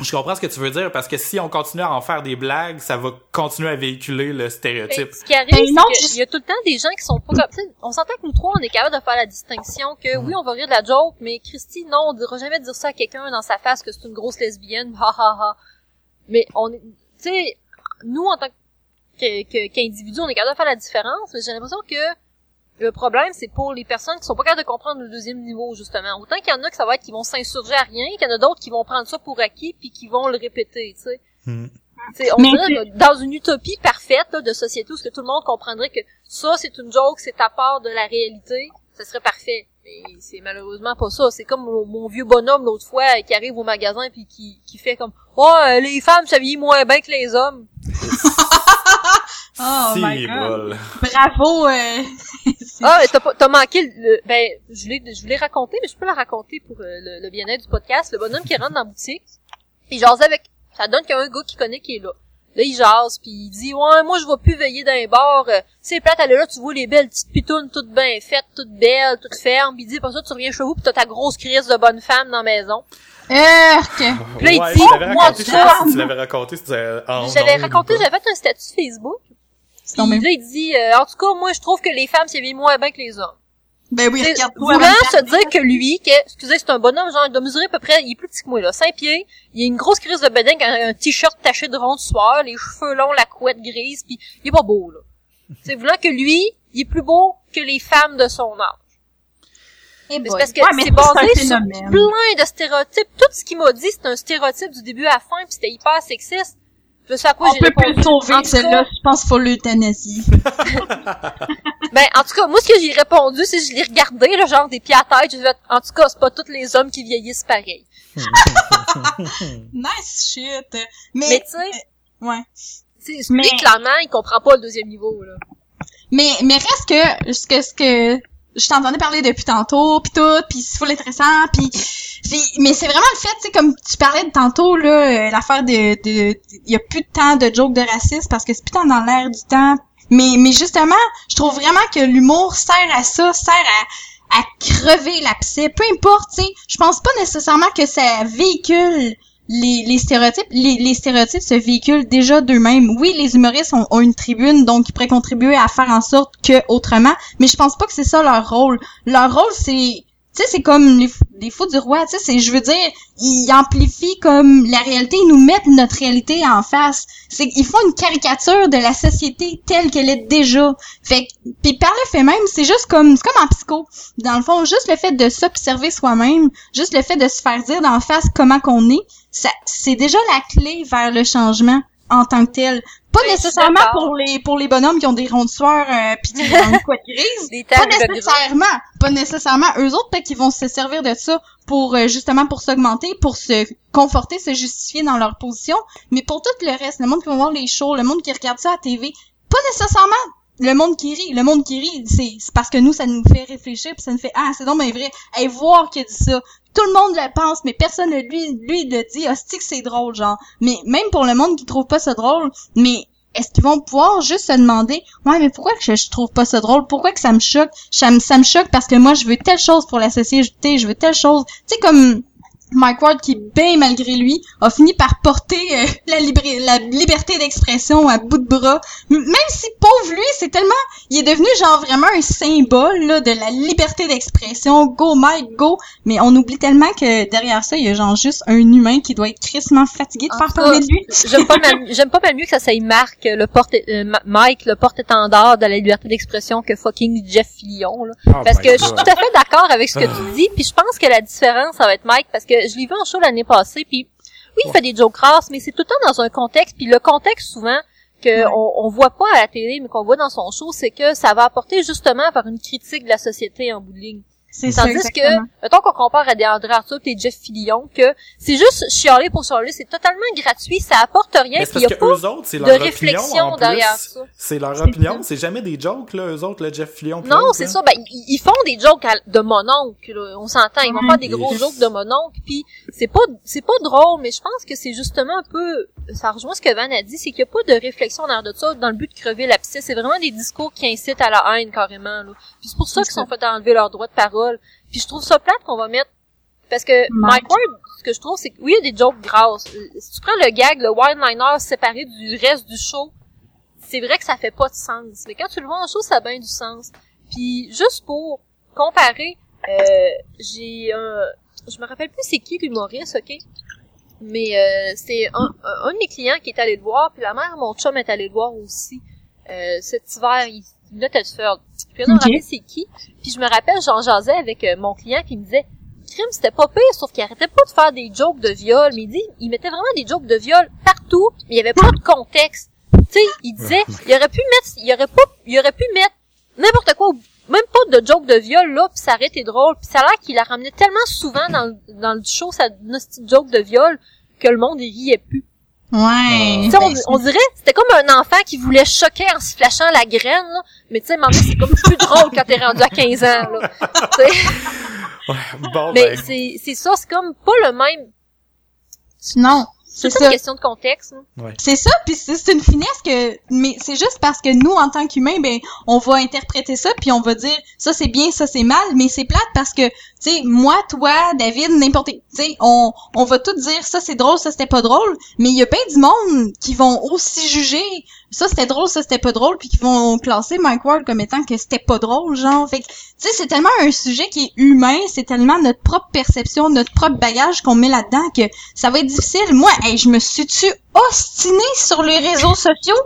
je comprends ce que tu veux dire parce que si on continue à en faire des blagues, ça va continuer à véhiculer le stéréotype. ce qui arrive, Ben non, c'est y a tout le temps des gens qui sont pas comme, tu sais, on s'entend que nous trois, on est capable de faire la distinction que oui, on va rire de la joke, mais Christy, non, on dira jamais dire ça à quelqu'un dans sa face que c'est une grosse lesbienne, ha ha ha. Mais on est, tu sais, nous, en tant que, que- qu'individus, on est capable de faire la différence, mais j'ai l'impression que le problème, c'est pour les personnes qui sont pas capables de comprendre le deuxième niveau, justement. Autant qu'il y en a que ça va être qui vont s'insurger à rien, qu'il y en a d'autres qui vont prendre ça pour acquis puis qui vont le répéter, tu sais. Hmm. T'sais, on dirait que dans une utopie parfaite là, de société où ce que tout le monde comprendrait que ça c'est une joke, c'est à part de la réalité, ce serait parfait. Mais c'est malheureusement pas ça. C'est comme mon, mon vieux bonhomme l'autre fois qui arrive au magasin puis qui, qui fait comme Oh les femmes s'habillent moins bien que les hommes. Oh my god. Bravo. Euh... Ah mais t'as pas- t'as manqué le, le- ben je l'ai je l'ai raconté mais je peux la raconter pour euh, le, le bien-être du podcast. Le bonhomme qui rentre dans la boutique, il jase avec ça donne qu'il y a un gars qui connaît qui est là. Là, il jase, puis il dit, ouais, moi, je vais plus veiller dans les bars. euh, c'est plate, elle est là, tu vois les belles petites pitounes toutes bien faites, toutes belles, toutes fermes. Puis il dit, pour ça, tu reviens chez vous, puis t'as ta grosse crise de bonne femme dans la maison. Erk. Puis là, il Ouais, dit, moi, tu l'avais raconté, c'était en J'avais raconté, j'avais fait un statut Facebook. Puis là, il dit, euh, en tout cas, moi, je trouve que les femmes s'habillent moins bien que les hommes. Ben oui, regarde voulant se dire que lui, que, excusez, c'est un bonhomme, genre, il doit mesurer à peu près, il est plus petit que moi, là, 5 pieds, il a une grosse crise de bedaine, un, un t-shirt taché de rond de soir, les cheveux longs, la couette grise, puis il est pas beau, là. C'est voulant que lui, il est plus beau que les femmes de son âge. Eh c'est parce que Ouais, c'est basé sur plein de stéréotypes. Tout ce qu'il m'a dit, c'est un stéréotype du début à la fin, puis c'était hyper sexiste. Je sais à quoi On peut plus le sauver, En tout celle-là. cas, Je pense qu'il faut l'euthanasie. Ben, en tout cas, moi, ce que j'ai répondu, c'est que je l'ai regardé, le genre des pieds à tête, fait, en tout cas, c'est pas tous les hommes qui vieillissent pareil. nice shit. Mais Mais, tu sais, ouais. tu sais, Mais- clairement, il comprend pas le deuxième niveau, là. Mais, mais reste que, ce que, ce que, je t'entendais parler depuis tantôt, pis tout, pis c'est full intéressant, pis- mais c'est vraiment le fait, tu sais, comme tu parlais de tantôt, là, euh, l'affaire de, de, il y a plus de temps de jokes de racisme parce que c'est plus dans l'air du temps. Mais, mais justement, je trouve vraiment que l'humour sert à ça, sert à, à crever l'abcès. Peu importe, tu sais, je pense pas nécessairement que ça véhicule les, les stéréotypes, les, les stéréotypes se véhiculent déjà d'eux-mêmes. Oui, les humoristes ont, ont une tribune, donc ils pourraient contribuer à faire en sorte que autrement, mais je pense pas que c'est ça leur rôle. Leur rôle, c'est, tu sais, c'est comme les, les fous du roi, tu sais, c'est, je veux dire, ils amplifient comme la réalité, ils nous mettent notre réalité en face. C'est, ils font une caricature de la société telle qu'elle est déjà. Fait puis par le fait même, c'est juste comme, c'est comme en psycho. Dans le fond, juste le fait de s'observer soi-même, juste le fait de se faire dire d'en face comment qu'on est, ça, c'est déjà la clé vers le changement en tant que tel. Pas Oui, nécessairement pour les pour les bonhommes qui ont des ronds de sueur euh, pis qui ont une couette grise. Des Pas nécessairement, pas nécessairement. Eux autres, peut-être qu'ils vont se servir de ça pour euh, justement pour s'augmenter, pour se conforter, se justifier dans leur position. Mais pour tout le reste, le monde qui va voir les shows, le monde qui regarde ça à TV, pas nécessairement le monde qui rit. Le monde qui rit, c'est c'est parce que nous, ça nous fait réfléchir, puis ça nous fait ah c'est donc bien vrai. Hey, voir qu'il dit ça. Tout le monde le pense, mais personne ne lui, lui le dit, hostie que c'est drôle, genre. Mais même pour le monde qui trouve pas ça drôle, mais est-ce qu'ils vont pouvoir juste se demander ouais mais pourquoi que je, je trouve pas ça drôle? Pourquoi que ça me choque? Ça me, ça me choque parce que moi je veux telle chose pour la société je veux telle chose tu sais comme Mike Ward qui bien malgré lui a fini par porter euh, la, libri- la liberté d'expression à bout de bras M- même si pauvre lui c'est tellement il est devenu genre vraiment un symbole là, de la liberté d'expression go Mike go mais on oublie tellement que derrière ça il y a genre juste un humain qui doit être crissement fatigué de En faire parler de lui J'aime pas mal, j'aime pas mal mieux que ça s'aille Marc, le porte, euh, Mike, le porte-étendard de la liberté d'expression que fucking Jeff Fillion, là. Oh Parce que je suis tout à fait d'accord avec ce que Ah. tu dis, puis je pense que la différence, ça va être Mike, parce que je l'ai vu en show l'année passée, puis oui, il fait des jokes mais c'est tout le temps dans un contexte, puis le contexte, souvent, que Ouais. on, voit pas à la télé, mais qu'on voit dans son show, c'est que ça va apporter justement vers une critique de la société en bout de ligne. C'est ça Tandis exactement. que, mettons qu'on compare à des André Arthur et Jeff Fillion, que c'est juste chialer pour chialer, c'est totalement gratuit, ça apporte rien, puis il y a pas autres, c'est de leur opinion réflexion derrière ça. C'est leur C'est opinion, c'est jamais des jokes, là, eux autres, le Jeff Fillion. Non, c'est ça. Ben, ils, font des jokes à- de mononcle. là. On s'entend. Ils vont faire des gros jokes de mononcle. Puis c'est pas, c'est pas drôle, mais je pense que c'est justement un peu. Ça rejoint ce que Van a dit, c'est qu'il y a pas de réflexion en arrière de ça dans le but de crever l'abcès. C'est vraiment des discours qui incitent à la haine carrément. Là. Puis c'est pour ça qu'ils sont fait enlever leur droit de parole. Puis je trouve ça plate qu'on va mettre. Parce que Mike. Ward, ce que je trouve, c'est que oui, il y a des jokes grasses. Si tu prends le gag, le one-liner séparé du reste du show, c'est vrai que ça fait pas de sens. Mais quand tu le vois en show, ça a bien du sens. Puis juste pour comparer, euh, j'ai un, je me rappelle plus c'est qui l'humoriste, ok? Mais euh, c'est un, de mes clients qui est allé le voir, puis la mère de mon chum est allé le voir aussi. Euh, cet hiver, il venait de. Puis on Ok. rappelle c'est qui. Puis je me rappelle, j'en jasais avec euh, mon client, il me disait, crime, c'était pas pire, sauf qu'il arrêtait pas de faire des jokes de viol. Mais il dit, il mettait vraiment des jokes de viol partout, mais il y avait pas de contexte. Tu sais, il disait, il aurait pu mettre, il aurait pas, il aurait pu mettre n'importe quoi, même pas de joke de viol là, puis ça aurait été drôle. Puis ça a l'air qu'il la ramené tellement souvent dans le, dans le show, sa petite joke de viol, que le monde il riait plus. Ouais. Tu sais, on, on dirait, c'était comme un enfant qui voulait choquer en se flashant la graine, là. Mais tu sais, maintenant, c'est comme plus drôle quand t'es rendu à 15 ans, là. Tu sais. Ouais, bon, Mais ben, c'est, c'est ça, c'est comme pas le même, Non, c'est une ça. question de contexte. C'est ça, puis c'est une finesse que, mais c'est juste parce que nous, en tant qu'humains, ben, on va interpréter ça, puis on va dire ça c'est bien, ça c'est mal, mais c'est plate parce que, tu sais, moi, toi, David, n'importe, tu sais, on, on va tout dire ça c'est drôle, ça c'était pas drôle, mais il y a bien du monde qui vont aussi juger ça c'était drôle, ça c'était pas drôle, puis qui vont classer Mike Ward comme étant que c'était pas drôle, genre. Fait que, tu sais, c'est tellement un sujet qui est humain, c'est tellement notre propre perception, notre propre bagage qu'on met là-dedans que ça va être difficile. Moi, hey, je me suis-tu ostinée sur les réseaux sociaux?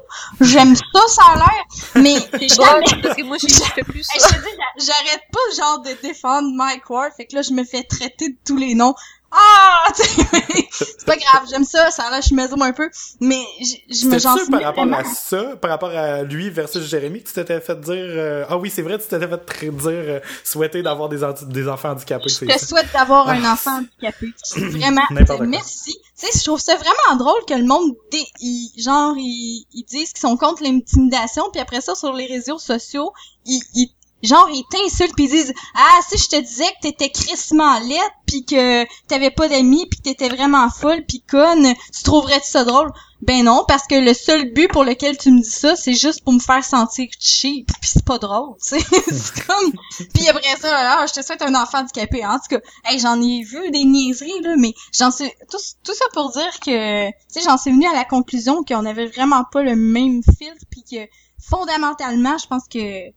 J'aime ça, ça a l'air, mais jamais... parce que moi, je fais plus ça. j'arrête pas genre de défendre Mike Ward, fait que là je me fais traiter de tous les noms. Ah, c'est pas grave, j'aime ça, ça là je me un peu, mais je, me j'en par rapport vraiment- à ça, par rapport à lui versus Jérémy, tu t'étais fait dire euh, ah oui c'est vrai tu t'étais fait dire euh, souhaiter d'avoir des, des enfants handicapés Je te ça? souhaite d'avoir un Ah. enfant handicapé. Vraiment, merci. Tu sais, je trouve ça vraiment drôle que le monde, ils- genre, ils, ils disent qu'ils sont contre l'intimidation, puis après ça, sur les réseaux sociaux, ils, ils genre, ils t'insultent puis ils disent « Ah, si je te disais que t'étais crissement laide, puis que t'avais pas d'amis, puis que t'étais vraiment folle, puis conne, tu trouverais-tu ça drôle? » Ben non, parce que le seul but pour lequel tu me dis ça, c'est juste pour me faire sentir cheap, puis c'est pas drôle, tu sais. c'est comme... Puis après ça, ah, je te souhaite un enfant handicapé. En tout cas, hey, j'en ai vu des niaiseries, là, mais j'en sais... Tout, tout ça pour dire que, tu sais, j'en suis venue à la conclusion qu'on avait vraiment pas le même filtre, puis que, fondamentalement, je pense que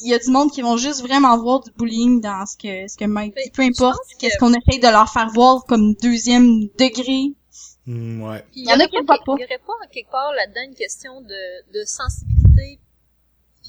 il y a du monde qui vont juste vraiment voir du bullying dans ce que ce que Mike dit. Peu je importe que- qu'est-ce qu'on essaye de leur faire voir comme deuxième degré. Mm, ouais. Il y en a qui voient pas-. Il y aurait pas quelque part là-dedans une question de, de sensibilité,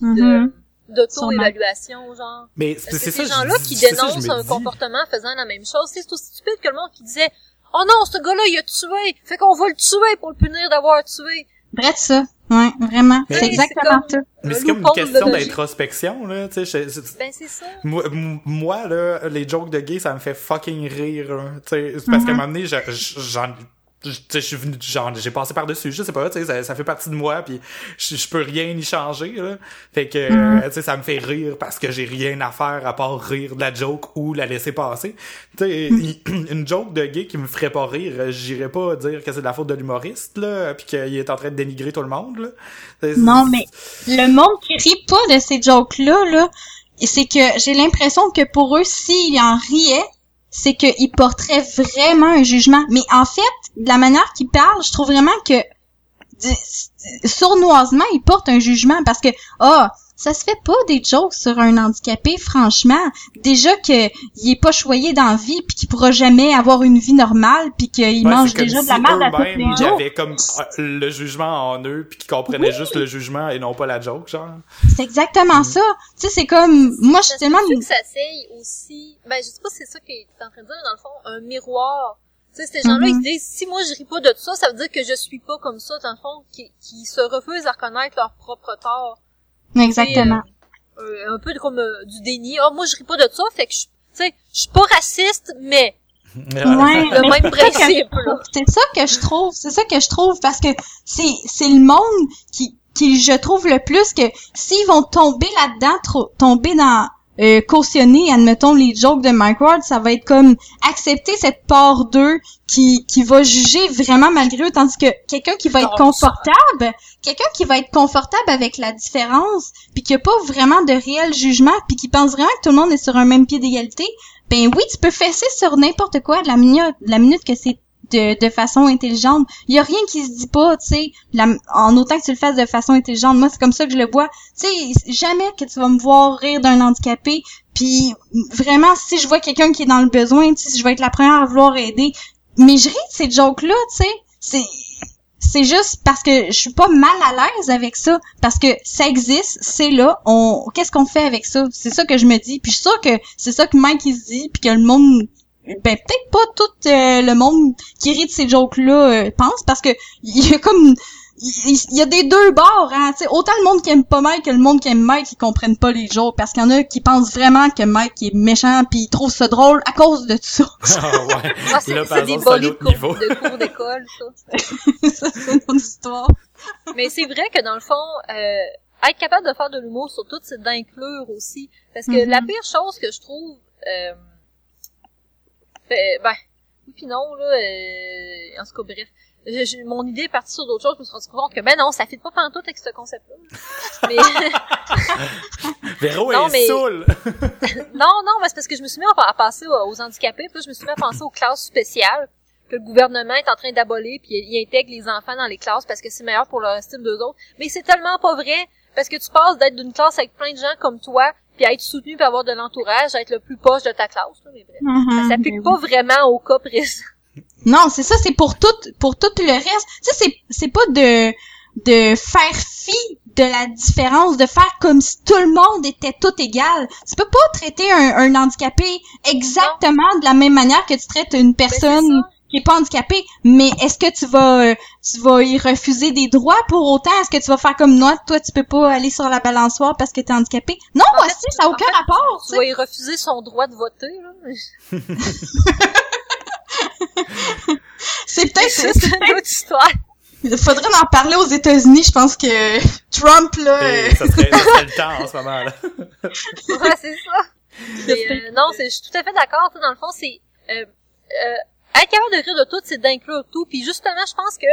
Mhm. de, d'auto-évaluation, genre. Mais c'est ces gens-là qui ça, dénoncent un dis. comportement faisant la même chose, c'est aussi stupide que le monde qui disait « Oh non, ce gars-là, il a tué! Fait qu'on va le tuer pour le punir d'avoir tué! Bref, ça. Ouais, vraiment. Mais- C'est exactement comme- ça. Mais c'est comme une question d'introspection là, tu sais je- je- Ben, c'est ça. Moi, moi, là, les jokes de gay, ça me fait fucking rire. hein. Tu sais, parce qu'à un Mhm. moment donné, je- je- j'en je suis venu, genre, j'ai passé par-dessus, je sais pas, tu sais, ça, ça, fait partie de moi, puis je, peux rien y changer, là. Fait que, tu sais, ça me fait rire parce que j'ai rien à faire à part rire de la joke ou la laisser passer. Tu sais, Mhm. une joke de gay qui me ferait pas rire, j'irais pas dire que c'est de la faute de l'humoriste, là, puis qu'il est en train de dénigrer tout le monde, là. Non, mais le monde qui rit pas de ces jokes-là, là, c'est que j'ai l'impression que pour eux, s'ils en riaient, c'est qu'ils porteraient vraiment un jugement. Mais en fait, de la manière qu'ils parlent, je trouve vraiment que d- sournoisement, ils portent un jugement parce que, ah, ça se fait pas des jokes sur un handicapé, franchement. Déjà que il est pas choyé dans la vie, puis qu'il pourra jamais avoir une vie normale, puis qu'il Ouais, mange déjà de la merde à tous Ils avaient comme euh, le jugement en eux, puis qu'ils comprenaient juste le jugement et non pas la joke, genre. C'est exactement ça. Tu sais, c'est comme, moi, je suis tellement... que ça aussi, ben, je sais pas si c'est ça que t'es en train de dire, mais dans le fond, un miroir. Tu sais, ces gens-là, ils se disent, si moi je ris pas de tout ça, ça veut dire que je suis pas comme ça, dans le fond, qui, qui se refusent à reconnaître leur propre tort. Exactement. Euh, un peu comme euh, du déni. Ah, moi je ris pas de ça, fait que je, tu sais, je suis pas raciste, mais Ouais, le mais même c'est ça que principe. C'est ça que je trouve, c'est ça que je trouve parce que c'est c'est le monde qui qui je trouve le plus que s'ils vont tomber là-dedans, trop- tomber dans euh, cautionner, admettons les jokes de Mike Ward, ça va être comme accepter cette part d'eux qui qui va juger vraiment malgré eux, tandis que quelqu'un qui va être confortable, quelqu'un qui va être confortable avec la différence, puis qui a pas vraiment de réel jugement, puis qui pense vraiment que tout le monde est sur un même pied d'égalité, ben oui, tu peux fesser sur n'importe quoi de la minute, de la minute que c'est de, de façon intelligente. Il y a rien qui se dit pas, tu sais, en autant que tu le fasses de façon intelligente. Moi, c'est comme ça que je le vois. Tu sais, jamais que tu vas me voir rire d'un handicapé. Puis vraiment, si je vois quelqu'un qui est dans le besoin, tu sais, je vais être la première à vouloir aider. Mais je ris de ces jokes-là, tu sais. C'est c'est juste parce que je suis pas mal à l'aise avec ça parce que ça existe, c'est là, on qu'est-ce qu'on fait avec ça? C'est ça que je me dis. Puis je suis que c'est ça que Mike il se dit puis que le monde ben peut-être pas tout euh, le monde qui rit de ces jokes là pense parce que il y a comme il il y a des deux bords, hein, tu sais, autant le monde qui aime pas Mike que le monde qui aime Mike qui comprennent pas les jokes parce qu'il y en a qui pensent vraiment que Mike est méchant puis ils trouvent ça drôle à cause de ça. Ah ouais. Ah, c'est Là, par c'est des exemple, c'est un bolus de autre cours, niveau. de cours d'école, ça. ça c'est une autre histoire. Mais c'est vrai que dans le fond, euh, être capable de faire de l'humour sur tout, c'est d'inclure aussi. Parce que Mhm. la pire chose que je trouve, euh, ben, ben, oui puis non, là, euh, en tout cas, bref. Je- mon idée est partie sur d'autres choses, je me suis rendu compte que ben non, ça fit pas pantoute avec ce concept-là. Mais, Véro Non, est mais- saoul! non, non, mais c'est parce que je me suis mis à, penser aux, handicapés, puis là, je me suis mis à penser aux classes spéciales que le gouvernement est en train d'abolir, puis il intègre les enfants dans les classes parce que c'est meilleur pour leur estime d'eux autres. Mais c'est tellement pas vrai, parce que tu passes d'être d'une classe avec plein de gens comme toi, puis à être soutenu puis avoir de l'entourage, à être le plus poche de ta classe. là, mais bref. Mhm. Ça s'applique pas vraiment au cas présent. Non, c'est ça, c'est pour tout, pour tout le reste. Sais, c'est, c'est pas de, de faire fi de la différence, de faire comme si tout le monde était tout égal. Tu peux pas traiter un, un handicapé exactement de la même manière que tu traites une Ben, personne ça. Qui est pas handicapée. Mais est-ce que tu vas, euh, tu vas y refuser des droits pour autant? Est-ce que tu vas faire comme moi? Toi, tu peux pas aller sur la balançoire parce que t'es handicapé? Non, En fait, aussi, ça n'a en aucun fait, rapport, tu vas y refuser son droit de voter, là. C'est peut-être, une autre histoire. Il faudrait en parler aux États-Unis. Je pense que Trump, là, euh, Et ça serait, ça serait le temps en ce moment, là. Ouais, c'est ça. Mais, euh, non, c'est, je suis tout à fait d'accord. Dans le fond, c'est euh, euh, être capable de rire de tout, c'est d'inclure tout. Puis justement, je pense que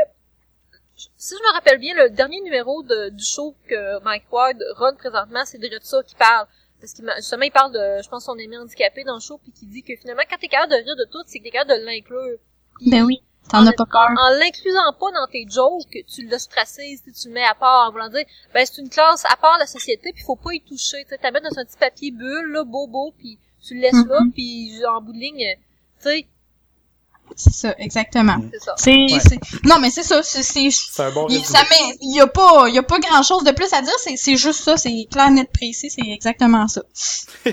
si je me rappelle bien, le dernier numéro de, du show que Mike Ward run présentement, c'est de ça qui parle. Parce qu'il justement, il parle de, je pense, son ami handicapé dans le show, puis qui dit que finalement, quand t'es capable de rire de tout, c'est que t'es capable de l'inclure. Ben oui, t'en as pas peur. En, en l'inclusant pas dans tes jokes, tu l'ostracises, tu tu le mets à part en voulant dire, ben c'est une classe à part de la société, puis faut pas y toucher. Tu mettre dans un petit papier bulle, là, bobo, puis tu le laisses là, puis en bout de ligne, tu sais, C'est ça, exactement. c'est ça. C'est, Ouais. non, mais c'est ça, c'est, c'est, C'est un bon il, ça met, il y a pas, il y a pas grand chose de plus à dire, c'est, c'est juste ça, c'est clair, net, précis, c'est exactement ça.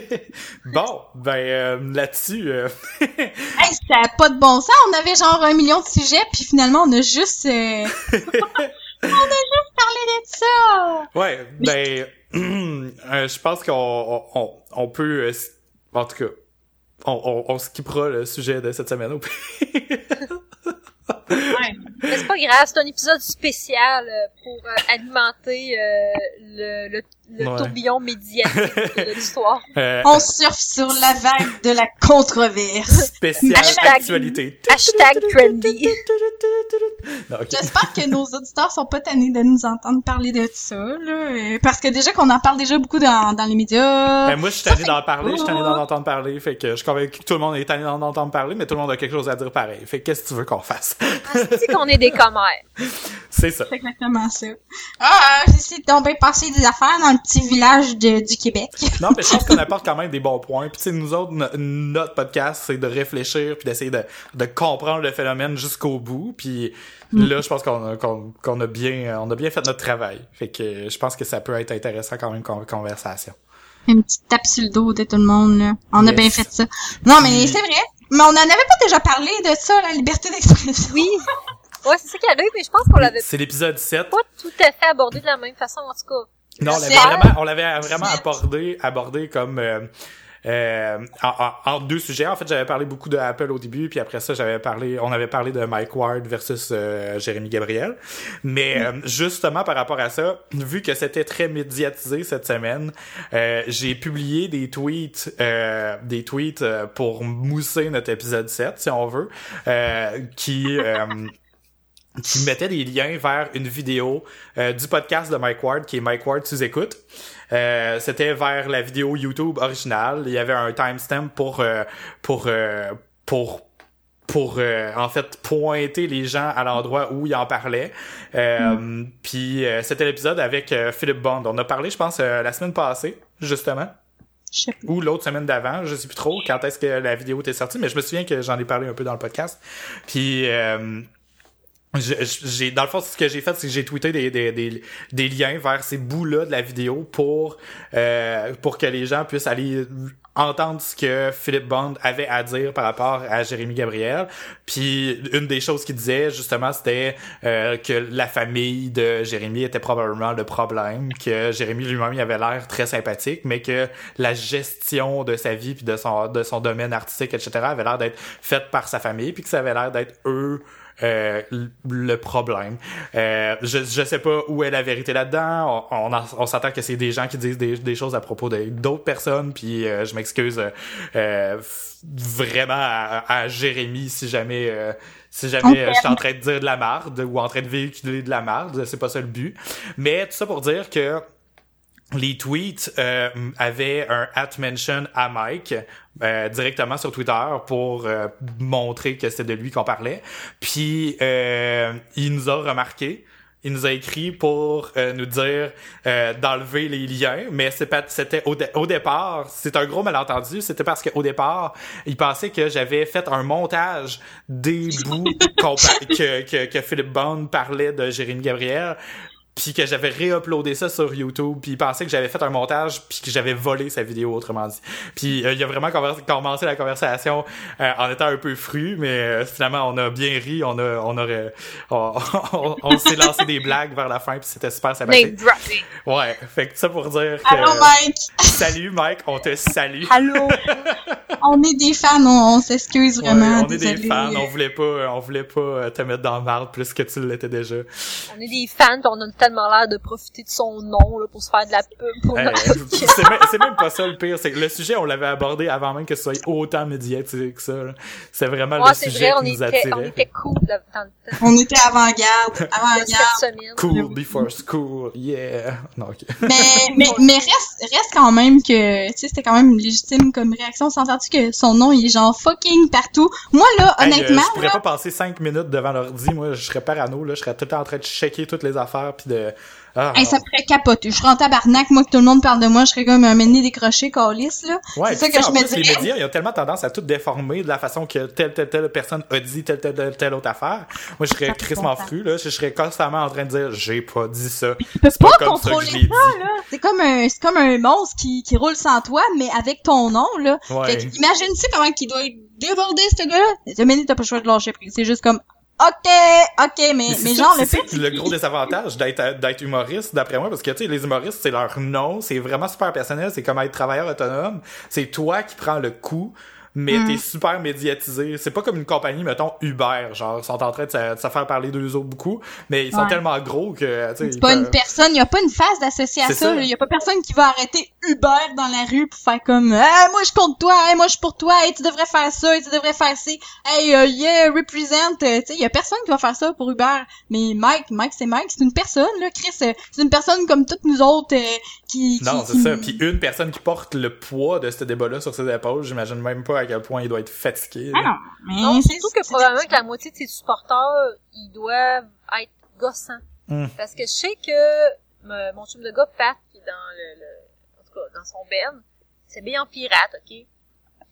Bon, ben là là-dessus, euh, Hey, ça pas de bon sens, on avait genre un million de sujets, puis finalement, on a juste, euh, on a juste parlé de ça! ouais, ben euh, je pense qu'on on, on, peut, euh, en tout cas, on, on, on skippera le sujet de cette semaine au Ouais. Mais c'est pas grave, c'est un épisode spécial euh, pour euh, alimenter euh, le, le, le Ouais. tourbillon médiatique de l'histoire. Euh, On surfe sur la vague de la controverse. spécial Hashtag- actualité. Hashtag trendy. J'espère que nos auditeurs sont pas tannés de nous entendre parler de ça, là. euh, Parce que déjà qu'on en parle déjà beaucoup dans, dans les médias. Ben, moi, je suis tanné d'en parler, je suis tanné d'en entendre parler, fait que je suis convaincu que tout le monde est tanné d'en entendre parler, mais tout le monde a quelque chose à dire pareil. Fait que qu'est-ce que tu veux qu'on fasse? C'est qu'on est des commères. C'est ça. C'est exactement ça. Ah, j'essaie de tomber passer des affaires dans le petit village de- du Québec. Non, mais je pense qu'on apporte quand même des bons points. Puis tu sais, nous autres, no- notre podcast, c'est de réfléchir puis d'essayer de, de comprendre le phénomène jusqu'au bout. Puis là, je pense qu'on a, qu'on, qu'on a bien, on a bien fait notre travail. Fait que je pense que ça peut être intéressant quand même comme conversation. Une petite tape sur le dos de tout le monde, là. On a bien fait ça. Non, mais c'est vrai. Mais on en avait pas déjà parlé de ça, la liberté d'expression. Oui. Ouais, c'est ça qu'il y a eu, mais je pense qu'on l'avait C'est l'épisode 7. pas tout à fait abordé de la même façon, en tout cas. Non, on l'avait vraiment, on l'avait vraiment C'est- abordé, abordé comme euh, euh, en, deux sujets. En fait, j'avais parlé beaucoup de Apple au début, puis après ça, j'avais parlé, on avait parlé de Mike Ward versus euh, Jérémy Gabriel. Mais justement par rapport à ça, vu que c'était très médiatisé cette semaine, euh, j'ai publié des tweets, euh, des tweets pour mousser notre épisode 7, si on veut, euh, qui euh, qui mettait des liens vers une vidéo euh, du podcast de Mike Ward, qui est Mike Ward sous écoute. Euh, c'était vers la vidéo YouTube originale. Il y avait un timestamp pour euh, pour euh, pour pour euh, en fait pointer les gens à l'endroit où il en parlait. Euh, Puis euh, c'était l'épisode avec euh, Philip Bond. On a parlé, je pense, la semaine passée, justement ou l'autre semaine d'avant, je sais plus trop quand est-ce que la vidéo était sortie, mais je me souviens que j'en ai parlé un peu dans le podcast. Puis euh, j'ai dans le fond ce que j'ai fait c'est que j'ai tweeté des, des, des, des liens vers ces bouts-là de la vidéo pour euh, pour que les gens puissent aller entendre ce que Philippe Bond avait à dire par rapport à Jérémy Gabriel. Puis une des choses qu'il disait justement c'était euh, que la famille de Jérémy était probablement le problème, que Jérémy lui-même avait l'air très sympathique, mais que la gestion de sa vie puis de son de son domaine artistique etc avait l'air d'être faite par sa famille puis que ça avait l'air d'être eux euh, le problème. Euh, je, je sais pas où est la vérité là-dedans. On, on, on s'entend que c'est des gens qui disent des, des choses à propos d'autres personnes, puis euh, je m'excuse euh, vraiment à, à Jérémy si jamais euh, si jamais euh, je suis en train de dire de la marde ou en train de véhiculer de la marde, c'est pas ça le but. Mais tout ça pour dire que les tweets euh, avaient un at mention à Mike euh, directement sur Twitter pour euh, montrer que c'était de lui qu'on parlait. Puis euh, il nous a remarqué. Il nous a écrit pour nous dire d'enlever les liens, mais c'est pas c'était au, dé- au départ, c'est un gros malentendu, c'était parce qu'au départ, il pensait que j'avais fait un montage des bouts que, que, que Philippe Bond parlait de Jérémy Gabriel, puis que j'avais réuploadé ça sur YouTube, puis il pensait que j'avais fait un montage, puis que j'avais volé sa vidéo, autrement dit. Puis euh, il a vraiment commencé la conversation euh, en étant un peu fru, mais euh, finalement on a bien ri, on a on aurait on, on- on s'est lancé des blagues vers la fin, puis c'était super sympathique. Ouais, fait que ça pour dire que Allô, Mike! salut Mike, on te salue. Allô? On est des fans, on, on s'excuse Ouais, vraiment. on est des fans, on voulait pas on voulait pas euh, te mettre dans le marde plus que tu l'étais déjà. On est des fans, on a tellement l'air de profiter de son nom, là, pour se faire de la pub pour c'est même, c'est même pas ça le pire, c'est que le sujet on l'avait abordé avant même que ce soit autant médiatique que ça. là. C'est vraiment Ouais, le c'est sujet vrai, on qui nous était, on attirait. était cool là, dans le temps On était avant-garde. Cool before school, yeah. Non. Mais, mais, mais reste, reste quand même que, tu sais, c'était quand même légitime comme réaction. S'entends-tu que son nom, il est genre fucking partout? Moi, là, Hey, euh, honnêtement, je pourrais là, pas passer cinq minutes devant l'ordi, moi je serais parano, là, je serais tout le temps en train de checker toutes les affaires puis de. Ah, hey, ça me ferait capoter. Je serais en tabarnak, moi, que tout le monde parle de moi, je serais comme un mené décroché, calice, là. Ouais, c'est ça que en je me plus, Les médias, ils ont tellement tendance à tout déformer de la façon que telle, telle, telle personne a dit telle, telle, telle, telle autre affaire. Moi, je serais Ça crissement fru, là. Je serais constamment en train de dire, j'ai pas dit ça. Tu peux C'est pas pas comme ça que contrôler je l'ai dit. là. C'est comme un, c'est comme un monstre qui, qui roule sans toi, mais avec ton nom, là. Ouais. Fait imagine-tu comment qu'il doit être débordé, ce gars-là? T'as pas le choix de lâcher prise. C'est juste comme, ok, ok, mais, Mais genre, le c'est fait le gros désavantage d'être d'être humoriste d'après moi parce que tu sais les humoristes c'est leur nom c'est vraiment super personnel c'est comme être travailleur autonome c'est toi qui prends le coup mais Mm. t'es super médiatisé. C'est pas comme une compagnie, mettons, Uber, genre, ils sont en train de se, de se faire parler d'eux autres beaucoup, mais ils sont Ouais. tellement gros que, C'est pas une personne, il y a pas une phase d'associé à ça. ça. Il y a pas personne qui va arrêter Uber dans la rue pour faire comme hey, moi je compte toi, hey, moi je suis pour toi, hey, tu devrais faire ça, tu devrais faire ci, hey euh, yeah represent, euh, tu sais, il y a personne qui va faire ça pour Uber. Mais Mike, Mike c'est Mike, c'est une personne là, Chris, euh, c'est une personne comme toutes nous autres euh, qui, qui Non, qui- c'est ça. Puis une personne qui porte le poids de ce débat-là sur ses épaules, j'imagine même pas à quel point il doit être fatigué. Ah non, mais Non, surtout que probablement que la moitié de ses supporters, ils doivent être gossants. Hmm. Parce que je sais que me- mon chum de gars, Pat, qui est dans le, le- en tout cas, dans son ben, c'est bien en pirate, ok?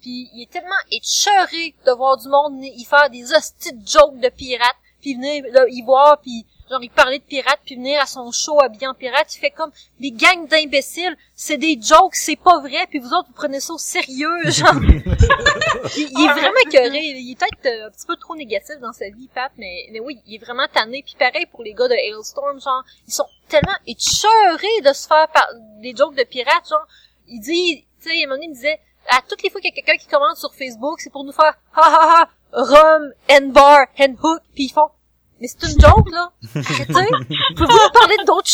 Puis il est tellement écheuré de voir du monde y faire des hosties de jokes de pirates, puis venir là, y voir, puis genre il parlait de pirates, puis venir à son show habillé en pirate, il fait comme des gangs d'imbéciles, c'est des jokes, c'est pas vrai, puis vous autres vous prenez ça au sérieux, genre. il, il est vraiment écœuré, il est peut-être euh, un petit peu trop négatif dans sa vie, Pat, mais, mais oui, il est vraiment tanné, puis pareil pour les gars de Hailstorm, genre, ils sont tellement écheurés de se faire par des jokes de pirates, genre, il dit, tu sais, à un moment donné, il disait, à toutes les fois qu'il y a quelqu'un qui commente sur Facebook, c'est pour nous faire ha ha ha, rum, and bar, and hook, puis ils font mais c'est une joke, là. Arrêtez. Pouvez-vous nous parler d'autres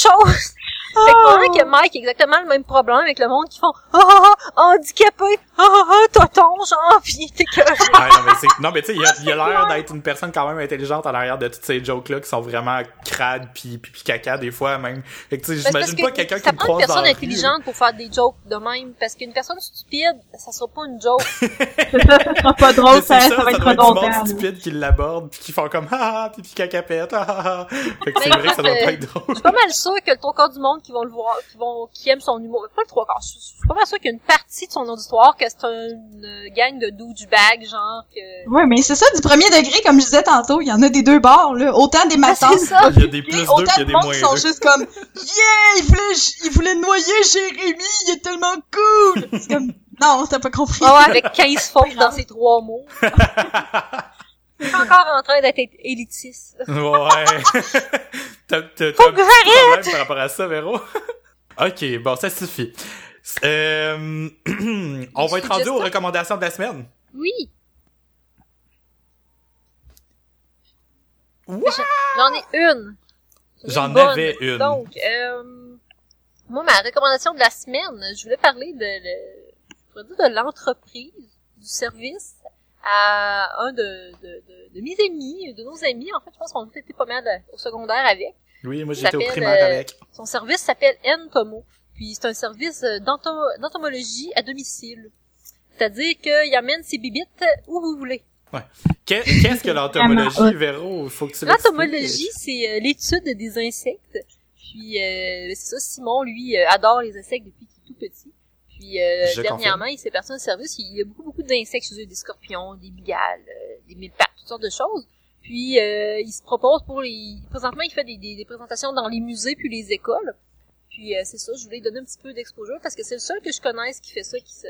choses? Fait que que Mike a exactement le même problème avec le monde qui font ah ah ah, handicapé, ah ah ah, tonton, genre, pis il est écœuré. Ouais, non, mais, c'est- non, mais tu sais, il a, l'air d'être une personne quand même intelligente en arrière de toutes ces jokes-là qui sont vraiment crades pis, pis, pis caca des fois même. Fait que tu sais, j'imagine que pas quelqu'un qui ça me une croise dans personne rue. intelligente pour faire des jokes de même, parce qu'une personne stupide, ça sera pas une joke. C'est ça, ça sera pas drôle, c'est ça, ça, va être du longtemps. monde stupide qui l'aborde pis qui font comme ah ah pis pis cacapette ah ah ah. Fait que c'est vrai que ça doit pas euh, être drôle. Je suis pas mal sûr que le trois quarts du monde qui vont le voir, qui vont, qui aiment son humour, pas le trois quarts, je suis je suis pas mal sûr qu'il y a une partie de son auditoire que c'est une euh, gang de douchebags, genre que... Ouais, mais c'est ça du premier degré, comme je disais tantôt, il y en a des deux bords, là. Autant des Ah, c'est ça! Il y a des plus autant il y a de monde qui sont deux. juste comme Yeah! Il voulait, il voulait noyer Jérémy, il est tellement cool! C'est comme Non, t'as pas compris. Ah ouais, avec 15 fautes dans ces trois mots. C'est encore en train d'être élitiste. Ouais. T'as, t'as, Faut que j'arrête! par rapport à ça, Véro? ok, bon, ça suffit. Euh, on va être rendu aux recommandations de la semaine. Oui! J'en ai une. J'en avais une. Donc, euh, moi, ma recommandation de la semaine, je voulais parler de, le, je pourrais dire de l'entreprise, du service, à un de, de, de, de mes amis, de nos amis. En fait, je pense qu'on été pas mal au secondaire avec. Oui, moi j'étais au primaire euh, avec. Son service s'appelle Entomo. Puis c'est un service euh, d'ento- d'entomologie à domicile. C'est-à-dire qu'il amène ses bibites où vous voulez. Qu'est- Qu'est-ce que l'entomologie, Vraiment Véro? Faut que tu. L'entomologie, c'est euh, l'étude des insectes. Puis euh, c'est ça, Simon, lui, adore les insectes depuis qu'il est tout petit. Puis euh, dernièrement, il s'est perçu un service, il y a beaucoup, beaucoup d'insectes chez eux, des scorpions, des mygales, euh, des mille-pattes, toutes sortes de choses. Puis euh, il se propose pour les... Présentement, il fait des, des, des présentations dans les musées puis les écoles. Puis euh, c'est ça, je voulais donner un petit peu d'exposure parce que c'est le seul que je connaisse qui fait ça, qui se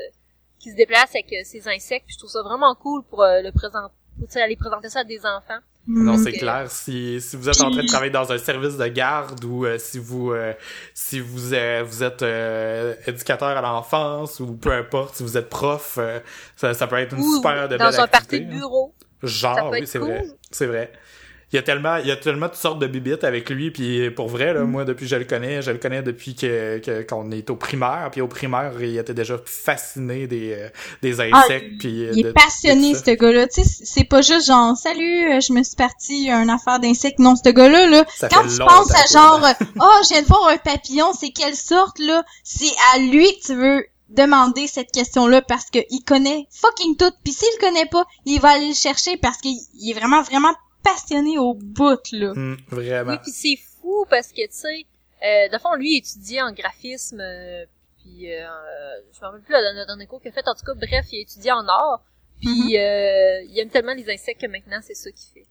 qui se déplace avec euh, ses insectes. Puis je trouve ça vraiment cool pour euh, le présenter, pour aller présenter ça à des enfants. Non, Mm. c'est clair. Si, si vous êtes en train de travailler dans un service de garde ou euh, si vous euh, si vous euh, vous êtes euh, éducateur à l'enfance ou peu importe, si vous êtes prof, euh, ça, ça peut être une Ou super de dans belle un party activité, de hein. bureau. Genre, oui, c'est cool. vrai. C'est vrai. Il y a tellement, il y a tellement de sortes de bibites avec lui, puis pour vrai, Mm. là, moi, depuis que je le connais, je le connais depuis que, qu'on est au primaire, puis au primaire, il était déjà fasciné des, euh, des insectes, puis euh, Ah, Il de- est passionné, ce gars-là. Tu sais, c'est pas juste genre, salut, euh, je me suis parti une affaire d'insectes. Non, ce gars-là, là, quand tu penses à genre, oh, je viens de voir un papillon, c'est quelle sorte, là, c'est à lui que tu veux demander cette question-là parce que il connaît fucking tout. Puis s'il le connaît pas, il va aller le chercher parce qu'il il est vraiment, vraiment passionné au bout, là. Hum, vraiment. Oui, puis c'est fou parce que, tu sais, euh, de fond, lui, il étudiait en graphisme, euh, puis euh, je me rappelle plus la, la dernière cours qu'il a fait. En tout cas, bref, il a étudié en art, puis euh, il aime tellement les insectes que maintenant, c'est ça qu'il fait.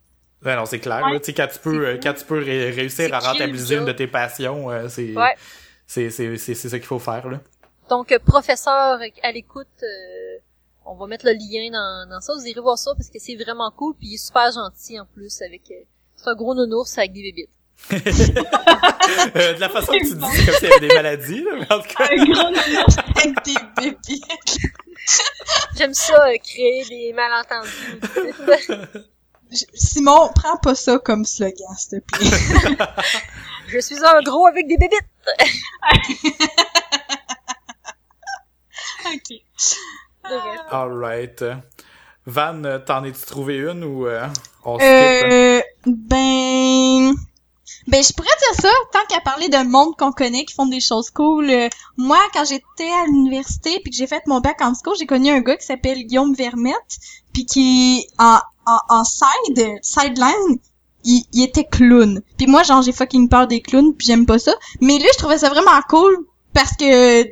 Ouais, non, c'est clair. Ouais. là. Tu sais, quand tu peux, euh, quand tu peux ré- réussir à rentabiliser une de tes passions, euh, c'est, Ouais. c'est, c'est, c'est, c'est ça qu'il faut faire, là. Donc, euh, professeur à l'écoute, euh, on va mettre le lien dans, dans ça. Vous irez voir ça parce que c'est vraiment cool, puis il est super gentil en plus avec... euh, c'est un gros nounours avec des bébites. Euh, de la façon que tu dis, c'est comme s'il y avait des maladies, là, mais en tout cas. Un gros nounours. Avec des bébés. J'aime ça, euh, créer des malentendus. Je- Simon, prends pas ça comme slogan, s'il te plaît. Je suis un gros avec des bébites. ok. Alright. Van, t'en es-tu trouvé une ou euh, on skip? Euh, ben, ben, je pourrais dire ça, tant qu'à parler de monde qu'on connaît qui font des choses cool. euh, moi, quand j'étais à l'université puis que j'ai fait mon bac en psycho, j'ai connu un gars qui s'appelle Guillaume Vermette puis qui, en, en, en side, sideline, il, il était clown. Puis moi, genre, j'ai fucking peur des clowns puis j'aime pas ça. Mais lui, je trouvais ça vraiment cool parce que,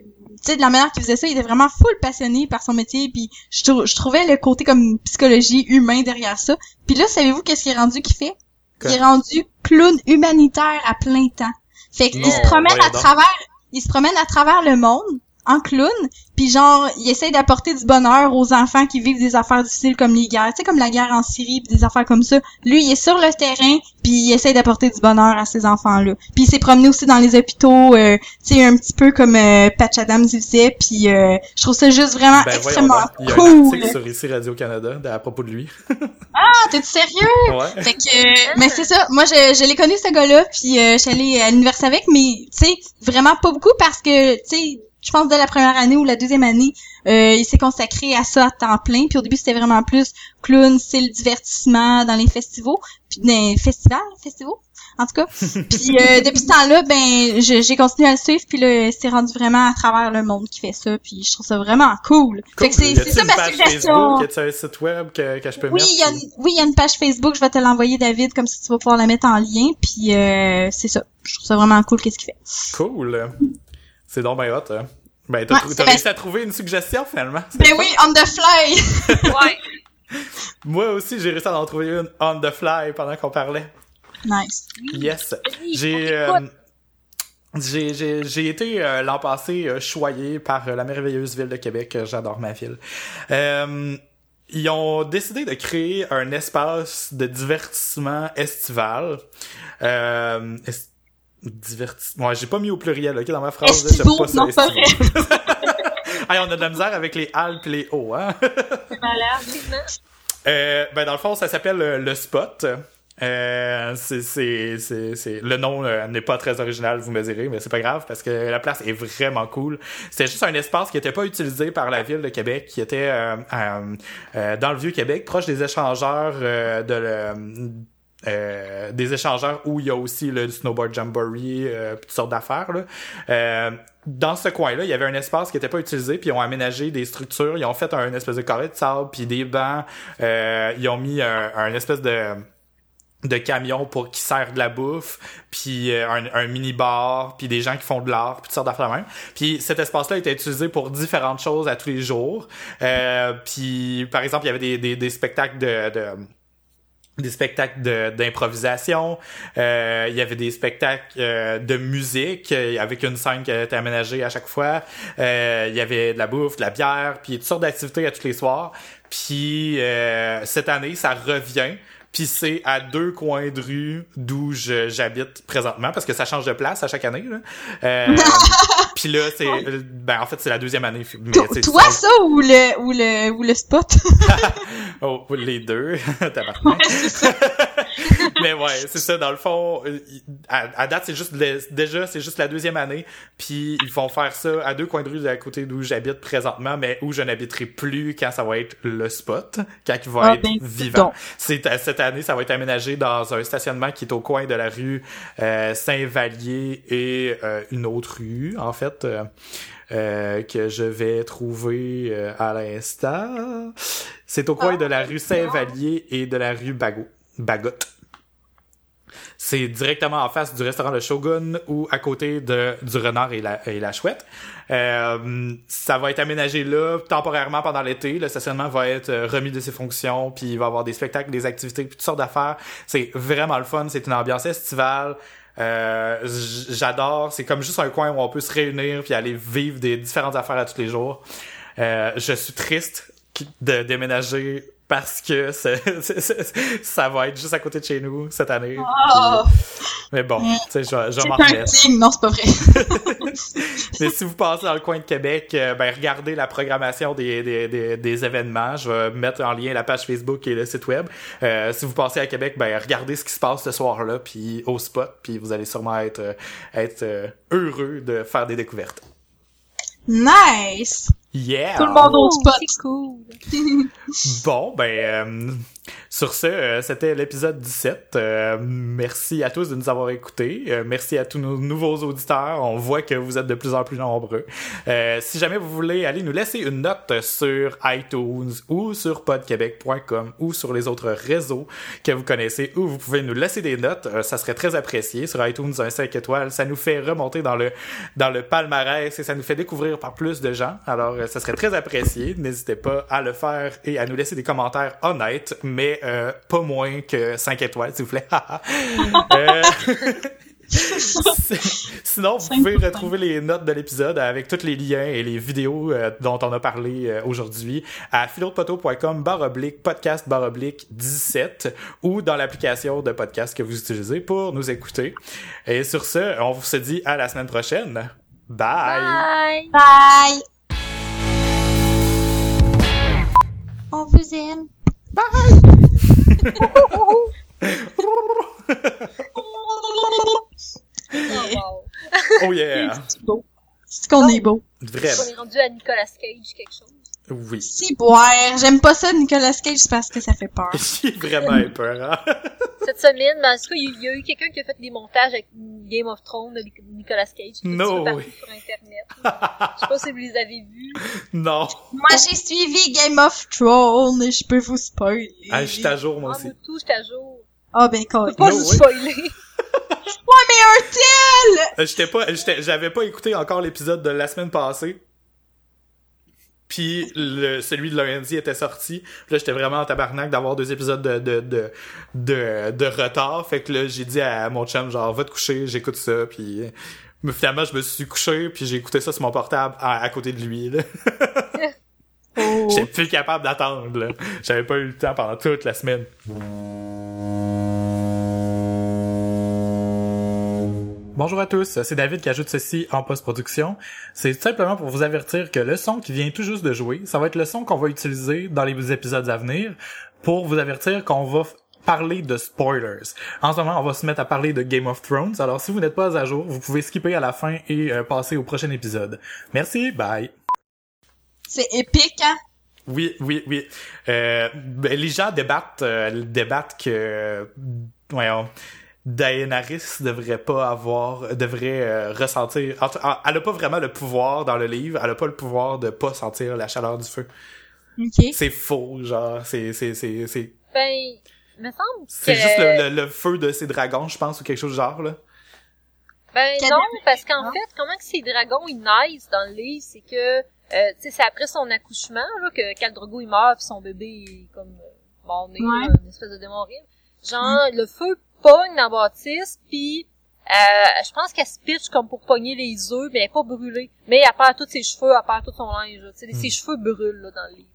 tu sais, de la manière qu'il faisait ça, il était vraiment full passionné par son métier puis je, trou- je trouvais le côté comme psychologie humain derrière ça. Puis là, savez-vous qu'est-ce qu'il est rendu qu'il fait? Quoi? Il est rendu clown humanitaire à plein temps. Fait qu'il se promène à donc. travers, il se promène à travers le monde en clown, puis genre, il essaie d'apporter du bonheur aux enfants qui vivent des affaires difficiles comme les guerres, tu sais, comme la guerre en Syrie, pis des affaires comme ça. Lui, il est sur le terrain, puis il essaie d'apporter du bonheur à ces enfants-là. Puis il s'est promené aussi dans les hôpitaux, euh, tu sais, un petit peu comme euh, Patch Adams il faisait, puis euh, je trouve ça juste vraiment Ben, extrêmement donc. Il y a un cool. sur ici Radio-Canada à propos de lui. Ah, t'es sérieux? ouais. Fait que, euh, mais c'est ça. Moi, je, je l'ai connu ce gars-là, puis euh, je suis allée à l'université avec, mais tu sais, vraiment pas beaucoup parce que, tu sais, je pense dès la première année ou la deuxième année, euh, il s'est consacré à ça à temps plein. Puis au début, c'était vraiment plus clown, style divertissement dans les festivals, puis dans les festivals, festivals, en tout cas. puis euh, depuis ce temps-là, ben, j'ai continué à le suivre, puis là, c'est rendu vraiment à travers le monde qui fait ça, puis je trouve ça vraiment cool. Fait que c'est c'est ça une ma page suggestion. Facebook? Y a-t-il un site web que, que je peux Oui, mettre? il y, a une, oui, il y a une page Facebook, je vais te l'envoyer, David, comme ça tu vas pouvoir la mettre en lien, puis euh, c'est ça. Je trouve ça vraiment cool, qu'est-ce qu'il fait. Cool. C'est donc ben hot. Hein. Ben, t'as Ouais, bien. réussi à trouver une suggestion, finalement. Ben oui, on the fly! Ouais. Moi aussi, j'ai réussi à en trouver une on the fly pendant qu'on parlait. nice. Yes. J'ai... euh, j'ai, j'ai, été euh, l'an passé euh, choyé par euh, la merveilleuse ville de Québec. J'adore ma ville. Euh, ils ont décidé de créer un espace de divertissement estival. Euh, est- divertissement. Ouais, j'ai pas mis au pluriel, ok, dans ma phrase. là, j'aime pas non. Hey, on a de la misère avec les Alpes et les hauts, hein? Effectivement. Euh, ben dans le fond, ça s'appelle euh, le Spot. Euh, c'est, c'est, c'est, c'est- le nom euh, n'est pas très original, vous me direz, mais c'est pas grave parce que la place est vraiment cool. C'était juste un espace qui était pas utilisé par la ville de Québec, qui était euh, euh, euh, dans le vieux Québec, proche des échangeurs euh, de le- euh, des échangeurs où il y a aussi le snowboard jamboree, euh, toutes sortes d'affaires. Euh, dans ce coin-là, il y avait un espace qui n'était pas utilisé, puis ils ont aménagé des structures, ils ont fait un espèce de carré de sable, puis des bancs, euh, ils ont mis un, espèce de de camion pour qui sert de la bouffe, puis euh, un, un mini bar, puis des gens qui font de l'art, puis toutes sortes d'affaires même. Puis cet espace-là était utilisé pour différentes choses à tous les jours. Euh, puis par exemple, il y avait des, des, des spectacles de, de des spectacles de- d'improvisation, euh, il y avait des spectacles euh, de musique euh, avec une scène qui était aménagée à chaque fois, euh, il y avait de la bouffe, de la bière, puis toutes sortes d'activités à tous les soirs. Puis euh, cette année, ça revient. Puis c'est à deux coins de rue d'où je- j'habite présentement parce que ça change de place à chaque année. Là. Euh, puis là, c'est ben en fait c'est la deuxième année. Mais, Toi, ça- ça, ou le, ou le, ou le spot? Oh, les deux, tabarnak. Mais ouais, c'est ça, dans le fond, euh, à, à date, c'est juste, le- déjà, c'est juste la deuxième année, puis ils vont faire ça à deux coins de rue à côté d'où j'habite présentement, mais où je n'habiterai plus quand ça va être le spot, quand il va Ah, être ben, vivant. C'est à- cette année, ça va être aménagé dans un stationnement qui est au coin de la rue euh, Saint-Vallier et euh, une autre rue, en fait. euh, que je vais trouver euh, à l'instant. C'est au coin de la rue Saint-Vallier et de la rue Bagot. Bagot. C'est directement en face du restaurant Le Shogun ou à côté de, du Renard et la, et la Chouette. Euh, ça va être aménagé là temporairement pendant l'été. Le stationnement va être euh, remis de ses fonctions, puis il va y avoir des spectacles, des activités, puis toutes sortes d'affaires. C'est vraiment le fun. C'est une ambiance estivale. Euh, j'adore. C'est comme juste un coin où on peut se réunir puis aller vivre des différentes affaires à tous les jours. Euh, je suis triste de déménager parce que ça va être juste à côté de chez nous cette année. Oh. Puis- mais bon, je je m'en signe, non, c'est pas vrai. Mais si vous passez dans le coin de Québec, euh, ben regardez la programmation des, des, des, des événements. Je vais mettre en lien la page Facebook et le site web. Euh, si vous passez à Québec, ben regardez ce qui se passe ce soir-là, puis au spot, puis vous allez sûrement être être euh, heureux de faire des découvertes. Nice! Yeah! Tout le monde au spot. C'est cool. Bon, ben, euh, sur ce, euh, c'était l'épisode 17. Euh, merci à tous de nous avoir écoutés. Euh, merci à tous nos nouveaux auditeurs. On voit que vous êtes de plus en plus nombreux. Euh, si jamais vous voulez aller nous laisser une note sur iTunes ou sur podquebec.com ou sur les autres réseaux que vous connaissez où vous pouvez nous laisser des notes, euh, ça serait très apprécié. Sur iTunes, un 5 étoiles, ça nous fait remonter dans le, dans le palmarès et ça nous fait découvrir par plus de gens. Alors, euh, ça serait très apprécié. N'hésitez pas à le faire et à nous laisser des commentaires honnêtes, mais euh, pas moins que 5 étoiles, s'il vous plaît. Euh, Sinon, vous pouvez retrouver les notes de l'épisode avec tous les liens et les vidéos euh, dont on a parlé euh, aujourd'hui à philodepoteau.com barre oblique podcast barre oblique 17 ou dans l'application de podcast que vous utilisez pour nous écouter. Et sur ce, on vous se dit à la semaine prochaine. Bye! Bye! Bye! On vous aime. Oh, wow. Oh yeah! C'est beau. C'est qu'on est beau. Vraiment. On est rendu à Nicolas Cage quelque chose. Oui. Si, boire. J'aime pas ça, Nicolas Cage, c'est parce que ça fait peur. J'ai vraiment eu peur, hein? Cette semaine, en tout cas, il y a eu quelqu'un qui a fait des montages avec Game of Thrones de Nicolas Cage. C'est No sur Internet. Je sais pas si vous les avez vus. Non. Moi, j'ai suivi Game of Thrones et je peux vous spoiler. Ah, je suis à jour, moi Ah, aussi. moi, tout, j'étais à jour. Ah, ben, Je quoi. peux pas No vous spoiler. Ouais, mais un tel! Euh, J'étais pas, j'étais- j'avais pas écouté encore l'épisode de la semaine passée. Puis le, celui de lundi était sorti. Puis là, j'étais vraiment en tabarnak d'avoir deux épisodes de, de, de, de, de retard. Fait que là, j'ai dit à mon chum, genre, va te coucher, j'écoute ça. Puis mais finalement, je me suis couché, puis j'ai écouté ça sur mon portable à, à côté de lui. Là. Oh. J'étais plus capable d'attendre. là. J'avais pas eu le temps pendant toute la semaine. Bonjour à tous, c'est David qui ajoute ceci en post-production. C'est tout simplement pour vous avertir que le son qui vient tout juste de jouer, ça va être le son qu'on va utiliser dans les épisodes à venir pour vous avertir qu'on va parler de spoilers. En ce moment, on va se mettre à parler de Game of Thrones. Alors si vous n'êtes pas à jour, vous pouvez skipper à la fin et euh, passer au prochain épisode. Merci, bye. C'est épique, hein? Oui, oui, oui. Euh, ben, les gens débattent, euh, débattent que, voyons, Daenerys devrait pas avoir, devrait euh, ressentir. en tout- en- elle a pas vraiment le pouvoir dans le livre. Elle a pas le pouvoir de pas sentir la chaleur du feu. Ok. C'est faux, genre. C'est, c'est, c'est, c'est, Ben, il me semble c'est que... juste le, le, le feu de ces dragons, je pense, ou quelque chose du genre là. Ben Quel- non, parce qu'en Ah. fait, comment que ces dragons ils naissent dans le livre, c'est que, euh, tu sais, c'est après son accouchement, là, que Khal Drogo il meurt puis son bébé est comme euh, mort-né, Ouais. là, une espèce de démon horrible. Genre, le feu pogne dans la bâtisse, puis euh, je pense qu'elle se pitch comme pour pogner les œufs, mais elle est pas brûlée. Mais elle perd tous ses cheveux, elle perd tout son linge, là, tu sais, Hmm. ses cheveux brûlent là, dans le livre.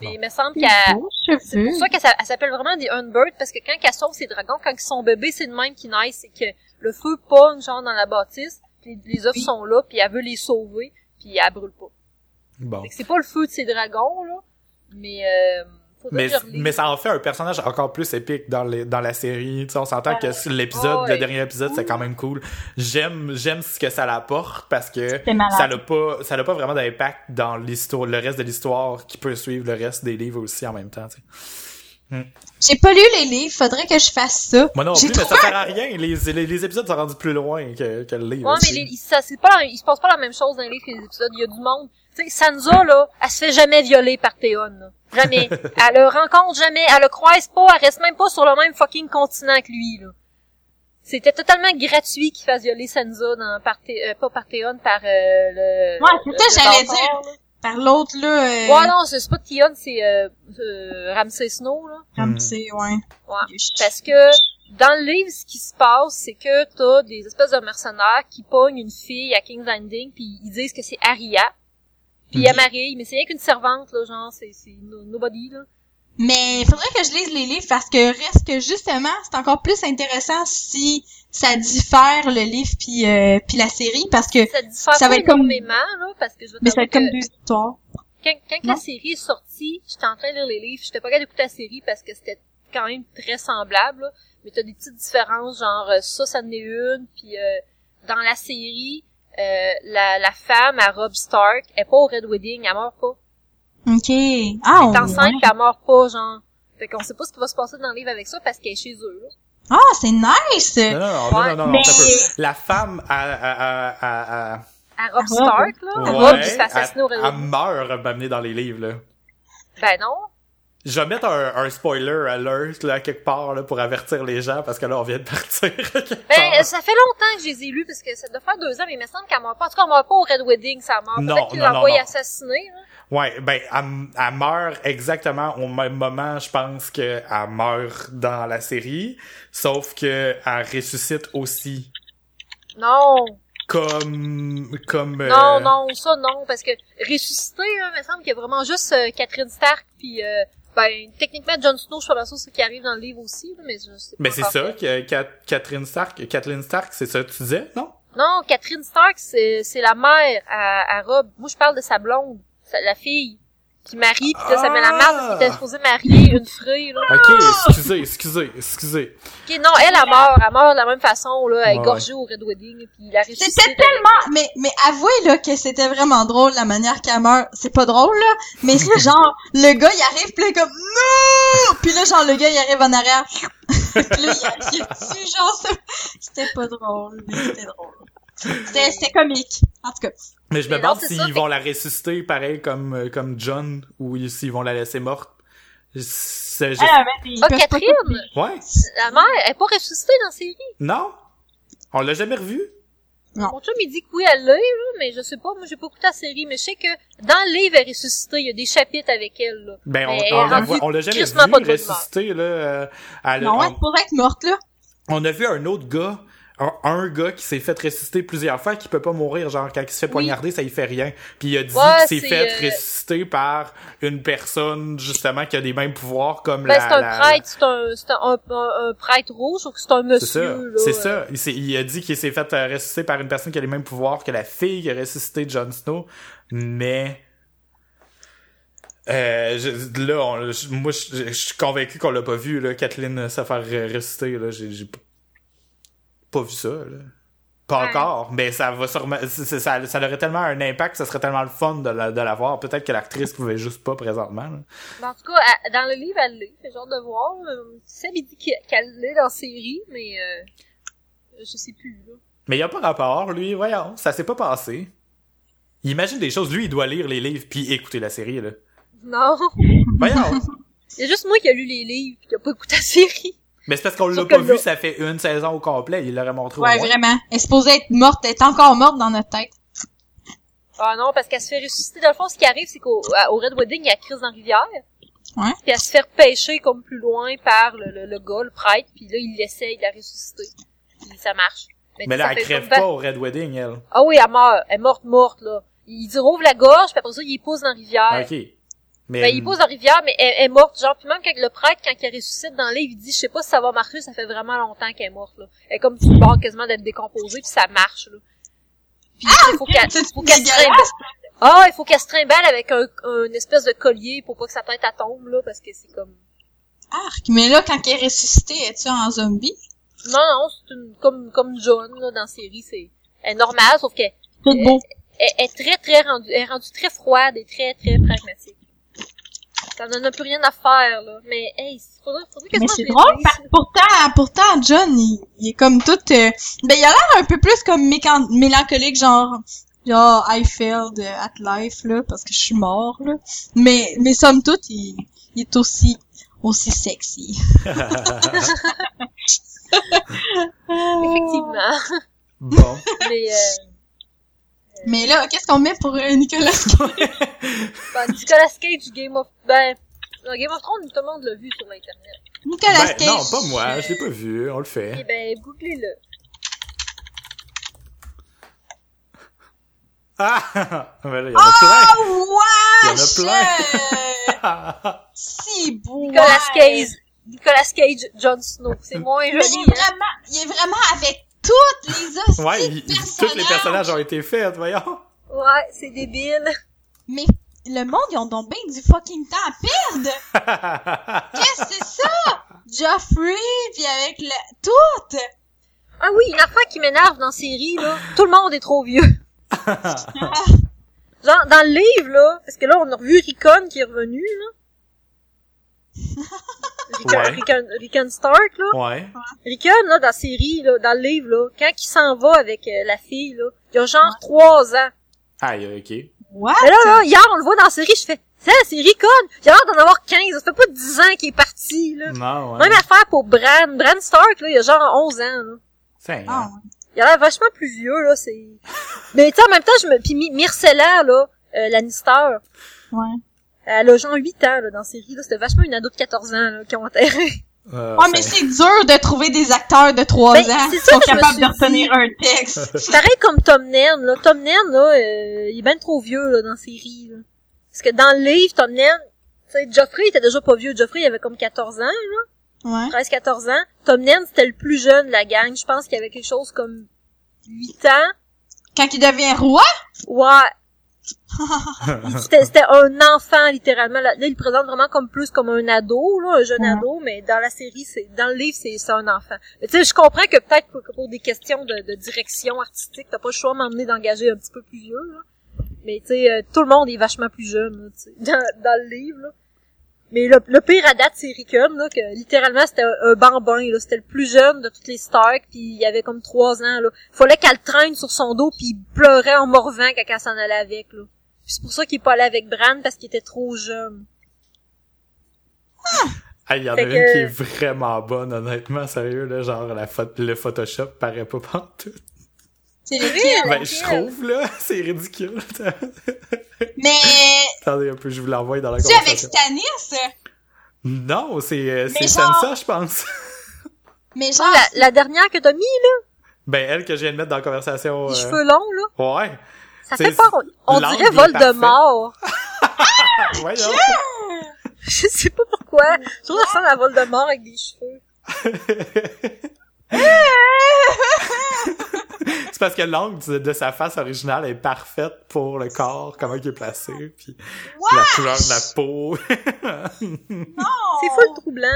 Mais Bon. il me semble qu'elle... C'est pour ça qu'elle s'a- elle s'appelle vraiment des Unbird, parce que quand elle sauve ses dragons, quand ils sont bébés, c'est de même qu'ils naissent, c'est que le feu pogne genre dans la bâtisse, puis les œufs Oui. sont là, puis elle veut les sauver, puis elle brûle pas. Bon. Fait que c'est pas le feu de ces dragons, là, mais euh, Mais, mais ça en fait un personnage encore plus épique dans, les, dans la série. Tu sais, on s'entend que l'épisode, ouais. le dernier épisode, c'est quand même cool. J'aime, j'aime ce que ça l'apporte parce que ça n'a pas, ça n'a pas vraiment d'impact dans l'histoire, le reste de l'histoire qui peut suivre le reste des livres aussi en même temps. tu sais. J'ai pas lu les livres, faudrait que je fasse ça. Moi non J'ai plus, mais ça sert à rien. Les, les, les épisodes sont rendus plus loin que, que le livre. Ouais, mais aussi. les, il- ça, c'est pas la- il se passe pas la même chose dans les livres que les épisodes. Il y a du monde. Tu sais, Sansa, là, elle se fait jamais violer par Théon, là. Jamais. elle le rencontre jamais, elle le croise pas, elle reste même pas sur le même fucking continent que lui, là. C'était totalement gratuit qu'il fasse violer Sansa dans, par Thé- euh, pas par Théon, par, euh, le... Ouais, c'est le- ça, le j'allais là. Par l'autre, là, euh, Ouais, non, c'est pas Théon, c'est, euh, euh, Ramsay Snow, là. comme Hmm. ouais. Ouais. Parce que dans le livre, ce qui se passe, c'est que t'as des espèces de mercenaires qui pognent une fille à King's Landing, puis ils disent que c'est Arya. Puis marie, mais c'est rien qu'une servante, là, genre, c'est c'est no- nobody, là. Mais il faudrait que je lise les livres parce que reste que justement, c'est encore plus intéressant si ça diffère le livre puis euh, puis la série parce que Ça diffère Ça va être comme- énormément, là, parce que je veux mais ça va être comme que deux histoires. quand, quand la série est sortie, j'étais en train de lire les livres, j'étais pas capable d'écouter la série parce que c'était quand même très semblable, là. mais t'as des petites différences, genre euh, ça, ça en est une, puis euh, dans la série, euh, la, la femme à Rob Stark est pas au Red Wedding, elle meurt pas. OK. Ah, Elle est on- enceinte, puis elle meurt pas, genre. Fait qu'on sait pas ce qui va se passer dans le livre avec ça parce qu'elle est chez eux, là. Ah, c'est nice. Non, non, non, non, Ouais. non, non, non, Mais-. La femme à, à, à, à, à- À Rob Stark, là. ouais, Rob qui se fait assassiner au Red elle, elle meurt m'amener dans les livres, là. Ben non. Je vais mettre un, un spoiler alert, là, quelque part, là, pour avertir les gens, parce que là, on vient de partir. Ben, ça fait longtemps que je les ai lus, parce que ça doit faire deux ans, mais il me semble qu'elle meurt pas. En tout cas, elle meurt pas au Red Wedding, ça meurt. Non, Peut-être qu'il l'envoie assassiner, là. Ouais, ben, elle, elle meurt exactement au même moment, je pense, qu'elle meurt dans la série, sauf que elle ressuscite aussi. Non. Comme, comme, euh, Non, non, ça non, parce que ressusciter, là, il me semble qu'il y a vraiment juste euh, Catherine Stark, puis euh, ben, techniquement, Jon Snow, je suis pas sûre c'est ce qui arrive dans le livre aussi, là, mais je sais pas Mais c'est ça, que, Catherine Stark, Kathleen Stark, c'est ça que tu disais, non? Non, Catherine Stark, c'est c'est la mère à, à Rob. Moi, je parle de sa blonde, la fille, qui marie, pis là, ça met la merde parce qu'il était supposé marier une frée, là. Ok, excusez, excusez, excusez. Ok, non, elle, elle meurt, elle meurt de la même façon, là, elle est Ouais, gorgée au Red Wedding, puis il a. C'était tellement, mais, mais avouez, là, que c'était vraiment drôle, la manière qu'elle meurt. C'est pas drôle, là, mais c'est genre, le gars, il arrive, pis là, comme, non! Pis là, genre, le gars, il arrive en arrière. Pis là, il a, a dessus, genre, ça- c'était pas drôle, mais c'était drôle. C'était, c'était comique. En tout cas. Mais je me Mais demande s'ils vont la ressusciter pareil comme, euh, comme John, ou s'ils vont la laisser morte. C'est, je- Ah, Catherine, Ouais? la mère, elle est pas ressuscitée dans la série. Non? On l'a jamais revu? Non. Mon chum, il dit que oui, elle l'est, là, mais je sais pas, moi, j'ai pas écouté la série, mais je sais que dans le livre, elle est ressuscitée, il y a des chapitres avec elle, là. Ben, on, Mais elle on, la on jamais vu crissement pas de bonne humeur. ressusciter, là. euh, elle- Non, on- elle pourrait être morte, là. On a vu un autre gars, un, un gars qui s'est fait ressusciter plusieurs fois, qui peut pas mourir, genre quand il se fait Oui. poignarder, ça y fait rien. Puis il a dit Ouais, qu'il s'est c'est, fait euh, ressusciter par une personne justement qui a des mêmes pouvoirs comme Ben, la. c'est un la- prêtre, c'est un, c'est un, un, un- prêtre rouge, ou que c'est un C'est monsieur, ça, là. c'est euh. ça. Il, s'est- il a dit qu'il s'est fait euh, ressusciter par une personne qui a les mêmes pouvoirs que la fille qui a ressuscité Jon Snow, mais euh, je- là, on- je- moi, je, je suis convaincu qu'on l'a pas vu, là, Kathleen se faire euh, ressusciter, là, j'ai pas vu ça, là. Pas Ouais. encore, mais ça va sûrement, ça, ça aurait tellement un impact, ça serait tellement le fun de la, de la voir. Peut-être que l'actrice pouvait juste pas présentement, là. En tout cas, elle- dans le livre, elle l'est, fait genre de voir. Seb, il dit qu'elle- l'est dans la série, mais euh, je sais plus, là. Mais il a pas rapport, lui, voyons, ça s'est pas passé. Il imagine des choses, lui, il doit lire les livres puis écouter la série, là. Non. Voyons! Il y a juste moi qui a lu les livres, pis qui a pas écouté la série. Mais c'est parce qu'on l'a pas vu, ça fait une saison au complet, il l'aurait montré au Ouais, moins. vraiment. Elle est supposée être morte, elle est encore morte dans notre tête. Ah non, parce qu'elle se fait ressusciter. Dans le fond, ce qui arrive, c'est qu'au au Red Wedding, il y a crise dans la rivière. Ouais. Puis elle se fait pêcher comme plus loin par le, le, le gars, le prêtre, puis là, il l'essaye de la ressusciter. Puis ça marche. Mais ça là, elle crève pas au Red Wedding, elle. Ah oui, elle meurt. Elle est morte, morte, là. Il dit rouvre la gorge, puis après ça, il pousse dans la rivière. Ok. Mais, Ben, il pousse dans la rivière, mais elle, elle est morte. Genre, puis même quand le prêtre, quand il ressuscite dans le livre, il dit, je sais pas si ça va marcher, ça fait vraiment longtemps qu'elle est morte, là. Elle est comme le bord quasiment d'être décomposée, puis ça marche, là. Puis il faut qu'elle, c'est faut qu'elle se trimballe. Ah, il faut qu'elle se trimballe avec un, un espèce de collier pour pas que sa tête elle tombe, là, parce que c'est comme... Arc. Mais là, quand elle est ressuscitée, es-tu en zombie? Non, non, c'est une, comme, comme John, là, dans la série, c'est, elle est normale, sauf qu'elle Tout beau. elle, elle est très, très rendue, elle est rendue très froide et très, très pragmatique. Ça n'en a plus rien à faire, là. Mais, hey, faudrait, faudrait que Mais c'est drôle parce que pourtant, pourtant, John, il, il est comme tout, euh, ben, il a l'air un peu plus comme mécan- mélancolique, genre, genre, I failed at life, là, parce que je suis mort, là. Mais, mais somme toute, il, il est aussi, aussi sexy. Effectivement. Bon. Mais, euh, Mais là, qu'est-ce qu'on met pour euh, Nicolas? ben, Nicolas Cage, Game of, ben, non, Game of Thrones, tout le monde l'a vu sur l'internet. Nicolas Ben, Cage. non, pas moi, je l'ai pas vu, on le Eh fait. ben, googlez-le. Ah! Ben là, il y en a plein! Oh, Il y en a wesh! plein. Euh, Si beau. Nicolas Cage, Nicolas Cage, Jon Snow. C'est moins Mais il joli, est hein. vraiment, il est vraiment avec toutes les ouais, il- tous les personnages ont été faits, voyons. Ouais, c'est débile. Mais le monde, ils ont donc bien du fucking temps à perdre. Qu'est-ce que c'est ça? Joffrey, puis avec le... Tout! Ah oui, une affaire qui m'énerve dans la série, là. Tout le monde est trop vieux. Genre, dans le livre, là, parce que là, on a revu Rickon qui est revenu, là. Rickon, Ouais. Rickon, Rickon Stark, là. ouais. Rickon, là, dans la série, là, dans le livre, là, quand il s'en va avec euh, la fille, là, il a genre trois ans. Aïe, ok. What? Mais là, là, hier, on le voit dans la série, je fais, ça, c'est Rickon! Il a l'air d'en avoir 15, ça fait pas 10 ans qu'il est parti, là. Non, ouais. Même affaire pour Bran. Bran Stark, là, il a genre 11 ans, là. Ah. Il a l'air vachement plus vieux, là, c'est... Mais tu sais, en même temps, je me... Puis Myrcella, là, euh, Lannister, ouais. elle a genre 8 ans, là, dans la série, là. C'était vachement une ado de 14 ans, là, qui ont enterré. Euh, Ah, mais c'est dur de trouver des acteurs de 3 Ben, ans c'est qui sont capables de retenir un texte. C'est pareil comme Tom Nen, là. Tom Nen, là, euh, il est ben trop vieux, là, dans la série, là. Parce que dans le livre, Tom Nen, tu sais, Joffrey il était déjà pas vieux. Joffrey, il avait comme 14 ans, là. Ouais. 13-14 ans. Tom Nen, c'était le plus jeune de la gang. Je pense qu'il avait quelque chose comme 8 ans. Quand il devient roi? Ouais. C'était un enfant, littéralement. Là, il le présente vraiment comme plus comme un ado, là, un jeune ado, mais dans la série, c'est dans le livre, c'est un enfant. Tu sais, je comprends que peut-être pour, pour des questions de, de direction artistique, t'as pas le choix m'emmener d'engager un petit peu plus vieux, là. Mais tu sais, euh, tout le monde est vachement plus jeune, là, dans, dans le livre, là. Mais le, le pire à date, c'est Rickon, là, que littéralement, c'était un, un bambin, là. C'était le plus jeune de toutes les Stark, puis il avait comme trois ans, là. Fallait qu'elle le traîne sur son dos, puis il pleurait en morvant quand elle s'en allait avec, là. C'est pour ça qu'il est pas allé avec Bran, parce qu'il était trop jeune. Ah, il y en a une qui est vraiment bonne, honnêtement, sérieux, là, genre la pho- le Photoshop paraît pas pantoute. C'est? Ben, je trouve, là, c'est ridicule. Mais, Attendez un peu, je vous l'envoie dans la tu sais, avec conversation. Stannis? Non, c'est euh, c'est genre- Sansa, je pense. Mais Ah, genre, la, la dernière que t'as mis, là, Ben, elle que je viens de mettre dans la conversation. les euh, cheveux longs, là, Ouais. ça fait peur. On, on dirait Voldemort. Voyons. Je sais pas pourquoi. Je trouve ça ressemble à Voldemort avec des cheveux. C'est parce que l'angle de, de sa face originale est parfaite pour le corps, comment il est placé, puis la couleur de la peau. non! C'est full troublant.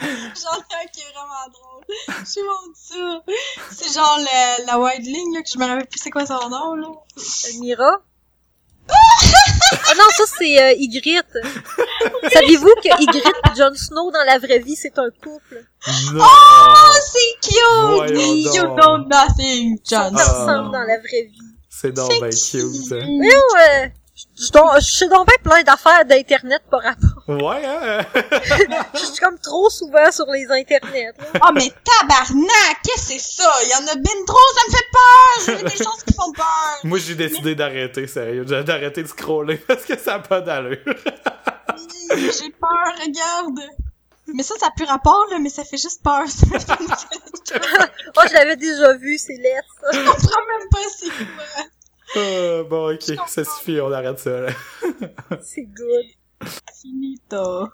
J'en ai un qui est vraiment drôle. Je suis mon ça. C'est genre le, la white ligne, là, que je me rappelle plus c'est quoi son nom, là. Euh, Mira? Ah non, ça c'est euh, Ygritte. Saviez-vous que Ygritte et Jon Snow dans la vraie vie c'est un couple? non! Oh, c'est cute! Voyons You donc. know nothing, John. Ils Ah. ensemble dans la vraie vie. C'est donc C'est ben cute. cute. hein. Mais euh, je don- je sais donc bien plein d'affaires d'internet par rapport. Ouais, hein? Je suis comme trop souvent sur les internets. là. Oh, mais tabarnak! Qu'est-ce que c'est ça? Il y en a ben trop, ça me fait peur! Veux des choses qui font peur! Moi, j'ai décidé d'arrêter, sérieux. J'ai d'arrêter de scroller parce que ça a pas d'allure. J'ai peur, regarde! Mais ça, ça a plus rapport, là, mais ça fait juste peur. Ça me fait- Oh, je l'avais déjà vu, c'est laid. ça. Je comprends même pas c'est quoi. Euh, bon, ok, ça suffit, on arrête ça, là. C'est good. Finito.